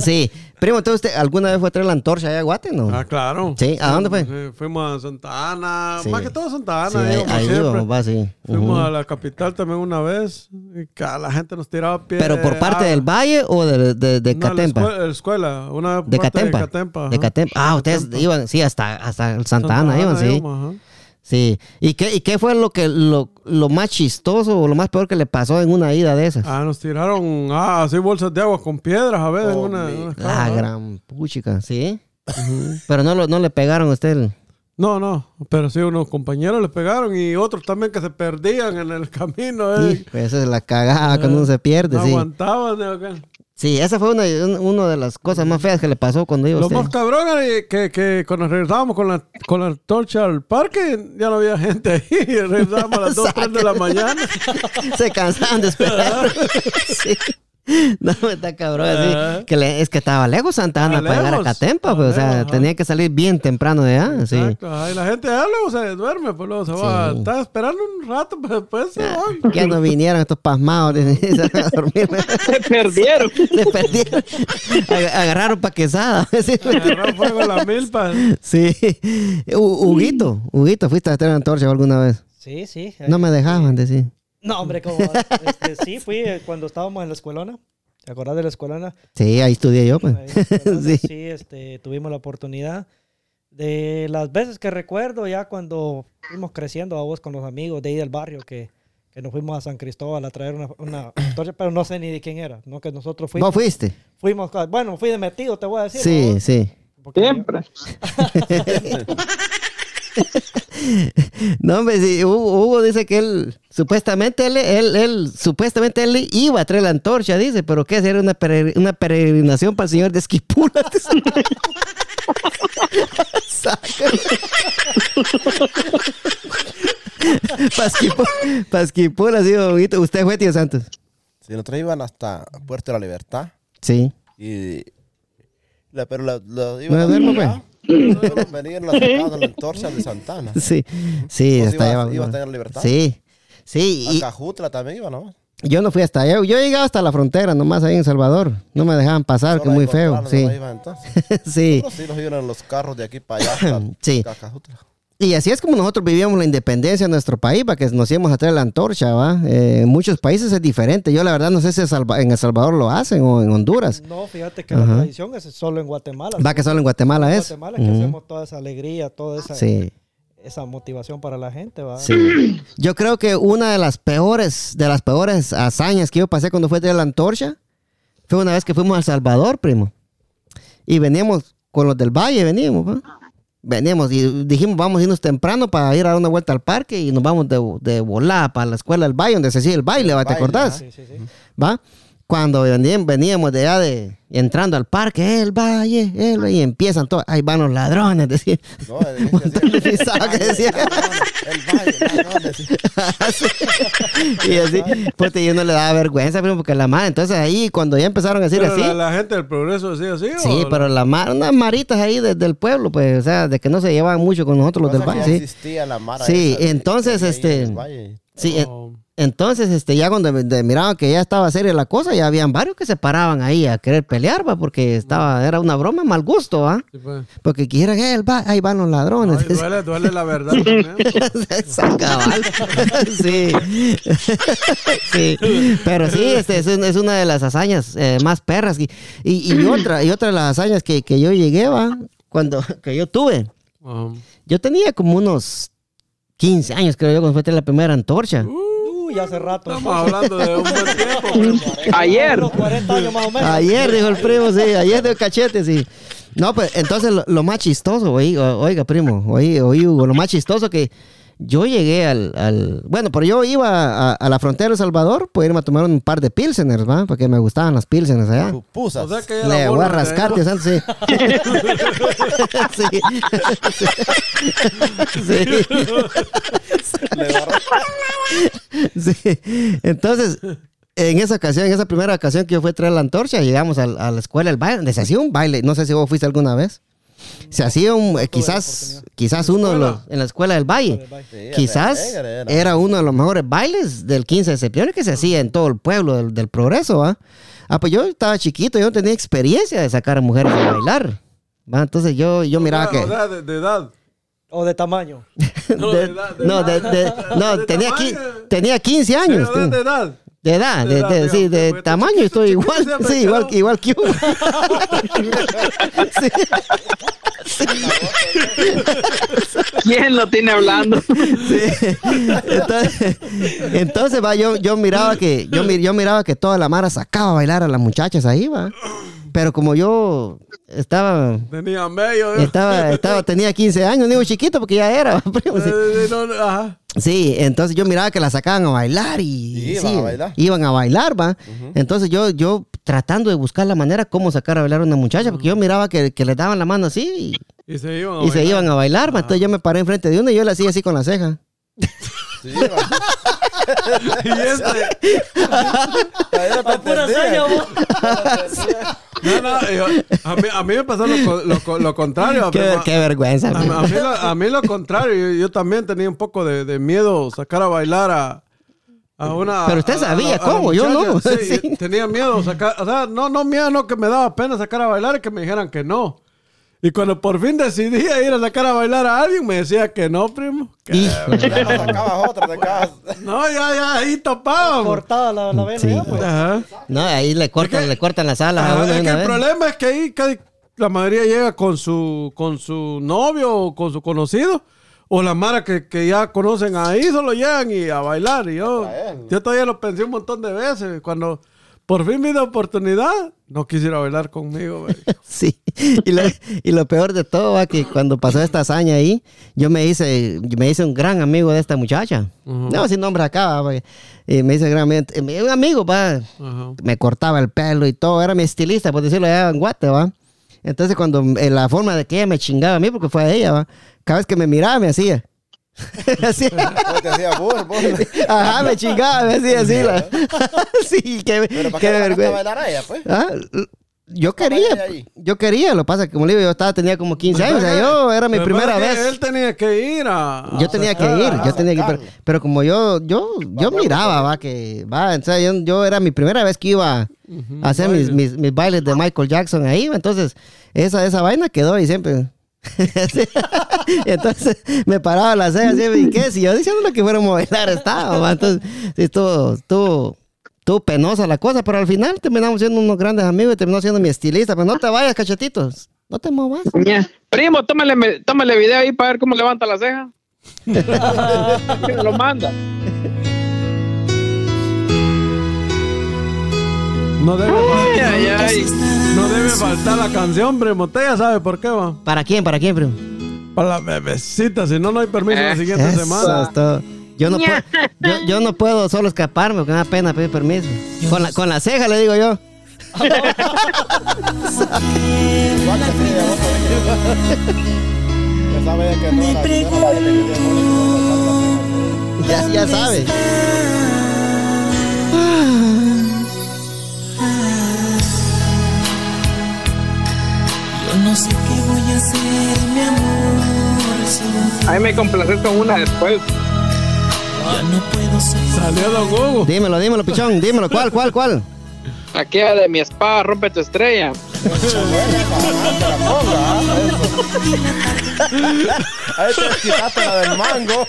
Sí. Primo, entonces usted alguna vez fue a traer la antorcha allá a Guate, ¿no? Ah, claro. Sí, ¿a dónde fue? Fuimos a Santa Ana, Sí. más que todo Santa Ana. Sí, ahí, íbamos ahí íbamos, va, sí. Fuimos a la capital también una vez. Y ca- la gente nos tiraba piedras. ¿Pero por parte del Valle o de, de, de No, la Catempa? la escuela, una De parte Catempa. De Catempa. De. Catempa. Ah, ustedes Catempa. iban, sí, hasta, hasta Santa, Ana iban, sí. íbamos. Sí. ¿Y qué, ¿Y qué fue lo que lo, lo más chistoso o lo más peor que le pasó en una ida de esas? Ah, nos tiraron, ah, así bolsas de agua con piedras, a ver, en una, en una La gran puchica, ¿sí? Pero no, lo, no le pegaron a usted. No, no, pero sí, unos compañeros le pegaron y otros también que se perdían en el camino. Eh. Sí, pues esa es la cagada cuando uno se pierde, no sí. aguantaban. de acá. Sí, esa fue una, un- una de las cosas más feas que le pasó cuando iba Lo usted. más cabrón era que, que cuando regresábamos con la, con la torcha al parque, ya no había gente ahí. Regresábamos a las 2, 3 de la mañana. se cansaban de esperar. Sí. No, está cabrón. así, que le- es que estaba lejos Santa Ana Estaba para llegar a Catempa, pues, o estaba sea, ajá. tenía que salir bien temprano de allá. Sí. Exacto, ajá, y la gente ya luego se duerme, pues luego se va. Sí. Está esperando un rato, pero después se Ya, van. ya no vinieron estos pasmados de- se van a dormir. Se perdieron. Se perdieron. Ag- Agarraron pa' quesada. Sí. Agarró fuego la milpa. Sí. Hu- Huguito, Huguito, ¿fuiste a traer antorcha alguna vez? Sí, sí. No me dejaban decir. No, hombre, como, este, sí, fui eh, cuando estábamos en la escuelona. ¿Te acordás de la escuelona? Sí, ahí estudié yo, pues. Sí. sí. este, tuvimos la oportunidad. De las veces que recuerdo, ya cuando fuimos creciendo a vos con los amigos de ahí del barrio, que, que nos fuimos a San Cristóbal a traer una, una torcha, pero no sé ni de quién era, ¿no? Que nosotros fuimos. ¿Vos fuiste? fuimos bueno, fui de metido, te voy a decir. Sí, ¿no? sí. Porque yo- Siempre. No, hombre, sí, Hugo, dice que él, supuestamente él, él, él- supuestamente él iba a traer la antorcha, dice, pero que era una, una peregrinación para el señor de Esquipula. Para Esquipula, sí, bonito. ¿Usted fue, tío Santos? Si nosotros iban hasta Puerto de la Libertad. Sí. Y. La, pero la, la No iban duermo, allá, pero Venían las sacaban la antorcha de Santana. Sí, sí, ¿Vos hasta ibas- allá. ibas a tener libertad? Sí, sí. A y- Cajutla también iba, ¿no? Yo no fui hasta allá. Yo llegaba hasta la frontera, nomás ahí en Salvador. No me dejaban pasar, que Solo muy ahí feo. Sí. iban sí. Sí nos iban en los carros de aquí para allá. hasta Sí. Cajutla. Y así es como nosotros vivíamos la independencia en nuestro país, para que nos íbamos a traer la antorcha, ¿va? Eh, en muchos países es diferente. Yo la verdad no sé si en en El Salvador lo hacen o en Honduras. No, fíjate que la tradición es solo en Guatemala. Va que solo en Guatemala En es. Guatemala que Ujú. hacemos toda esa alegría, toda esa, Sí, esa motivación para la gente, ¿va? sí. Yo creo que una de las peores, de las peores hazañas que yo pasé cuando fui a traer la antorcha fue una vez que fuimos a El Salvador, primo. Y veníamos con los del Valle, veníamos, ¿va? Veníamos y dijimos, vamos a irnos temprano para ir a dar una vuelta al parque y nos vamos de, de volada para la escuela del Valle, donde se hacía el baile, ¿va? ¿te baile, acordás? Sí, sí, sí. ¿Va? Cuando veníamos, de allá de, entrando al parque, el Valle, el Valle, y empiezan todos, ahí van los ladrones, decía. No, decía- Pisaba que decía. El valle, ladrones. y así, pues yo no le daba vergüenza, primo, porque la madre, entonces ahí, cuando ya empezaron a decir Pero así, la, la gente del progreso decía así. sí, ¿o? pero la madre, unas maritas ahí desde el pueblo, pues, o sea, de que no se llevaban mucho con nosotros los del Valle, sí. existía la mara Sí, entonces, este. Sí, Oh. entonces, este, ya cuando miraban que ya estaba seria la cosa, ya habían varios que se paraban ahí a querer pelear, va, porque estaba, era una broma mal gusto, va. Sí, pues. Porque quieran, "Eh, el va- ahí van los ladrones. Ay, duele, duele la verdad también. Sí. sí. Pero sí, este, es, un- es una de las hazañas eh, más perras. Y, y, y otra, y otra de las hazañas que, que yo llegué, va, cuando, que yo tuve. Yo tenía como unos 15 años, creo yo, cuando fue a traer la primera antorcha. Uy, hace rato. estamos hablando de un buen tiempo. pues. Ayer. Unos 40 años más o menos. Ayer, dijo el primo, sí, ayer de cachete, sí. No, pues entonces lo, lo más chistoso, oiga, oiga, primo, oí, oí, Hugo, lo más chistoso que yo llegué al, al- bueno, pero yo iba a, a la frontera de El Salvador, pues irme a tomar un par de pilseners, ¿va? Porque me gustaban las pilseners allá. Pupusas. O sea que Le la voy a rascar, ahí, tío sí. sí. sí. Sí. Entonces, en esa ocasión, en esa primera ocasión que yo fui a traer la antorcha, llegamos a, la escuela, el baile, donde se hacía un baile, no sé si vos fuiste alguna vez. Se hacía un, eh, quizás, quizás uno de los, en la escuela del valle. Sí, Quizás era. era uno de los mejores bailes del 15 de septiembre que se hacía en todo el pueblo del, del progreso, ¿va? Ah, pues yo estaba chiquito, yo no tenía experiencia de sacar a mujeres a bailar. ¿va? Entonces yo, yo miraba O sea, que... o sea, de, de edad. O de tamaño. No, de- de edad, de no, de, edad. de- no, De tenía, tamaño. qui- tenía 15 Sí, años. edad, de edad. De edad, De de, de- sí, de tamaño estoy igual, sí, igual, igual que uno. Sí. ¿Quién lo tiene hablando? Sí. Entonces, entonces, va, yo, yo miraba que, yo, mi- yo miraba que toda la mara sacaba a bailar a las muchachas ahí, va. Pero como yo estaba, Tenía medio. ¿eh? estaba, estaba, tenía 15 años, digo chiquito porque ya era, primo, sí. Eh, eh, no, no, ajá. Sí, entonces yo miraba que la sacaban a bailar y, Y iban sí, a bailar. iban a bailar, va. Entonces yo, yo tratando de buscar la manera cómo sacar a bailar a una muchacha, porque yo miraba que, que le daban la mano así y, Y se iban a y se bailar. iban a bailar, va. Entonces yo me paré enfrente de una y yo le hacía así con la ceja. Sí. Y este, A pura no, no, yo- a, mí, a mí me pasó lo, co- lo, co- lo contrario. Qué, prima. qué vergüenza. A, a mí lo, a mí lo contrario, yo, yo también tenía un poco de, de miedo sacar a bailar a, a una... Pero usted a- a sabía a cómo, yo no. Sí. tenía miedo sacar, o sea, no, no miedo, no que me daba pena sacar a bailar y que me dijeran que no. Y cuando por fin decidí ir a sacar a bailar a alguien, me decía que no, primo. Que- Hijo. Ya no sacabas otra, sacabas. no, ya, ya, ahí topábamos. Cortada la, la vena Sí. ya, pues. Ajá. No, ahí le cortan, le cortan las alas a uno es que el vez. problema es que ahí casi la mayoría llega con su, con su novio o con su conocido. O la mara que, que ya conocen ahí, solo llegan y a bailar. Y yo, yo todavía lo pensé un montón de veces. Cuando por fin me dio oportunidad, no quisiera bailar conmigo. güey. Sí, y lo, y lo peor de todo va que cuando pasó esta hazaña ahí, yo me hice, me hice un gran amigo de esta muchacha. No, sin nombre acá, va, y me hice gran amigo, eh, un amigo, va, me cortaba el pelo y todo, era mi estilista, por decirlo allá en Guate, va. Entonces cuando eh, la forma de que ella me chingaba a mí, porque fue a ella, va, cada vez que me miraba me hacía. Así. Como te burro, burro. Ajá, me chingaba, me hacía así. la- sí, qué, Pero ¿para qué qué vergüenza. bailar a ella, pues? Ah, Yo quería, yo quería, lo que pasa es que como le digo, yo estaba, tenía como 15 años, o sea, yo era mi primera vez. Él tenía que ir a. Yo tenía que ir, yo tenía que ir, pero, como yo, yo, yo miraba, va, que, va, o sea, yo, yo era mi primera vez que iba a hacer mis, mis, mis bailes de Michael Jackson ahí, entonces, esa, esa vaina quedó y siempre. entonces, me paraba la ceja así, ¿y qué? Si yo diciéndole que fuéramos a bailar estaba, entonces, sí, estuvo, estuvo, estuvo penosa la cosa, pero al final terminamos siendo unos grandes amigos y terminó siendo mi estilista, pero no te vayas, cachetitos, no te movas. Ya. Primo, tómale, tómale video ahí para ver cómo levanta la ceja. Lo manda. No debe, Ay, ay, ay. no debe faltar la canción, primo. Usted ya sabe por qué va. ¿Para quién? ¿Para quién, primo? Para la bebecita, si no, no hay permiso la siguiente Eso semana. es todo. Yo no, puedo, yo, yo no puedo solo escaparme porque me da pena pedir permiso. Con la, con la ceja le digo yo. Ya sabe ella Yo no sé qué voy a hacer, mi amor. Si Ahí me complaces con una después. ya no puedo ser Salió Don Hugo. Dímelo, dímelo, pichón. Dímelo. ¿Cuál, cuál, cuál? Aquella de mi espada rompe tu estrella. ¿ah? Ahí te quitaste la del mango.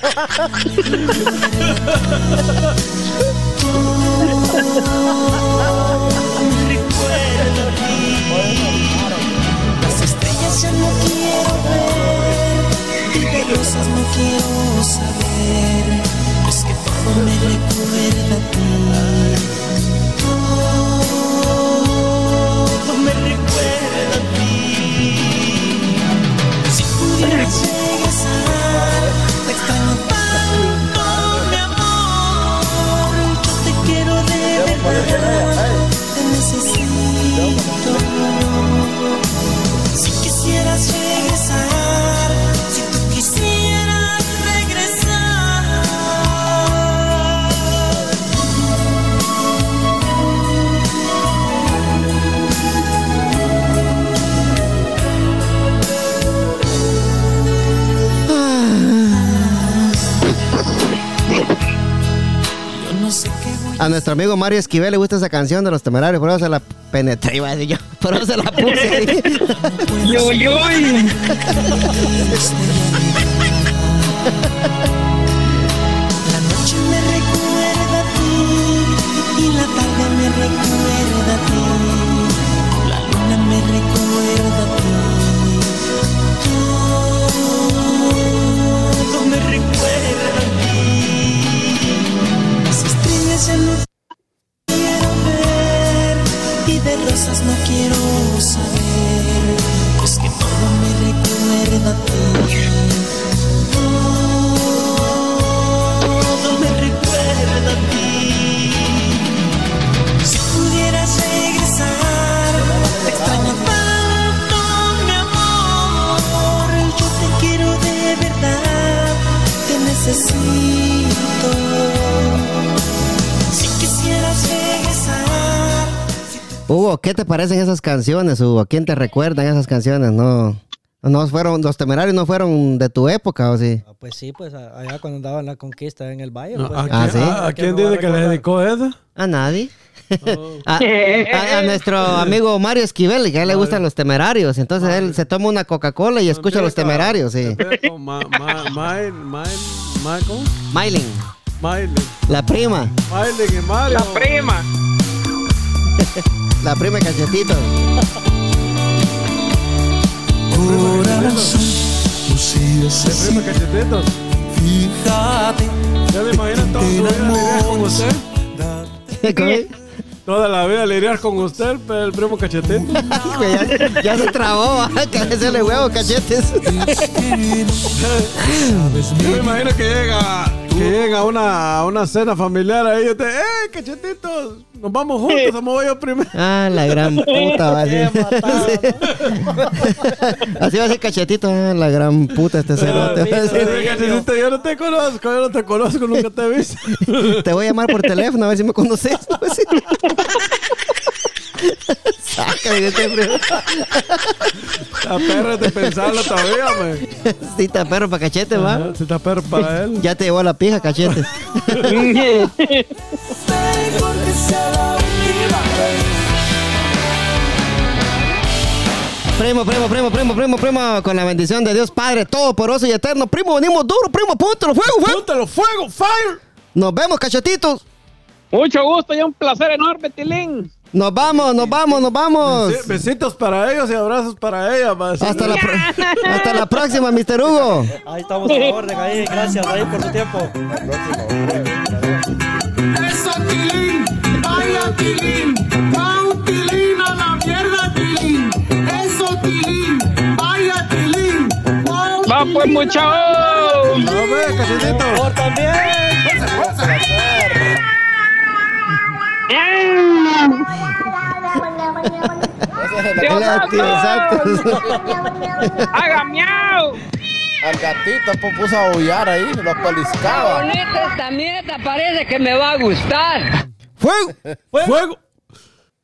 Las ya no quiero ver y de rosas no quiero saber. Es que todo me recuerda nuestro amigo Mario Esquivel le gusta esa canción de los temerarios, por eso se la penetré, iba a decir yo. Por eso se la puse ahí. Yo, yo. ¿qué te parecen esas canciones, Hugo? ¿Quién te recuerdan esas canciones? No, no fueron, los temerarios no fueron de tu época, ¿o sí? Ah, Pues sí, pues a- allá cuando andaba en la conquista en el valle. No, pues, ¿A, Ah, quién, a- a a dice que le dedicó esa? A nadie. a, a- a nuestro amigo Mario Esquivel, que a él le gustan los temerarios. Entonces él se toma una Coca-Cola y escucha los temerarios, sí. Ma-. Mailing, la prima, Miley y Mario. La prima. la prima cachetito. Corazón, De así. prima cachetitos. Fíjate. Ya me imagino toda su vida con usted. Toda la vida lidiar con usted, pero el primo cachetito. Ya, ya se trabó, cabecele huevo, cachetes. Yo me imagino que llega, que llega una, una cena familiar ahí y usted, ¡eh, cachetitos! Nos vamos juntos, vamos yo primero. Ah, la gran puta, va a decir. matado, Así va a decir cachetito, ah, la gran puta este cerote. va a decir. cachetito, yo no te conozco, yo no te conozco, nunca te he visto. Te voy a llamar por teléfono a ver si me conoces. Saca este. La perra de pensarlo todavía, me. Sí, está perro para cachete, va. Si está perro para él. Ya te llevó la pija, cachete. Primo, primo, primo, primo, primo, primo, con la bendición de Dios Padre Todopoderoso y Eterno. Primo, venimos duro, primo, apúntalo, fuego, fuego. ¡Púntalo, fuego, fire! Nos vemos, cachetitos. Mucho gusto y un placer enorme, Tilín. Nos vamos, nos vamos, nos vamos. Besitos para ellos y abrazos para ella. Hasta la, hasta la próxima, Mr. Hugo. Ahí estamos a la orden, ahí. Gracias ahí por su tiempo. Eso, Tilín. Vaya, Tilín. Pau, Tilín, a la mierda, Tilín. Eso, Tilín. Vaya, Tilín. Va pues, muchachos. No, ve, cachetito. Por también. Haga miau. Al gatito pues, puso a aullar ahí, lo pellizcaba. Bonita esta mierda, parece que me va a gustar. ¡Fuego! ¡Fuego!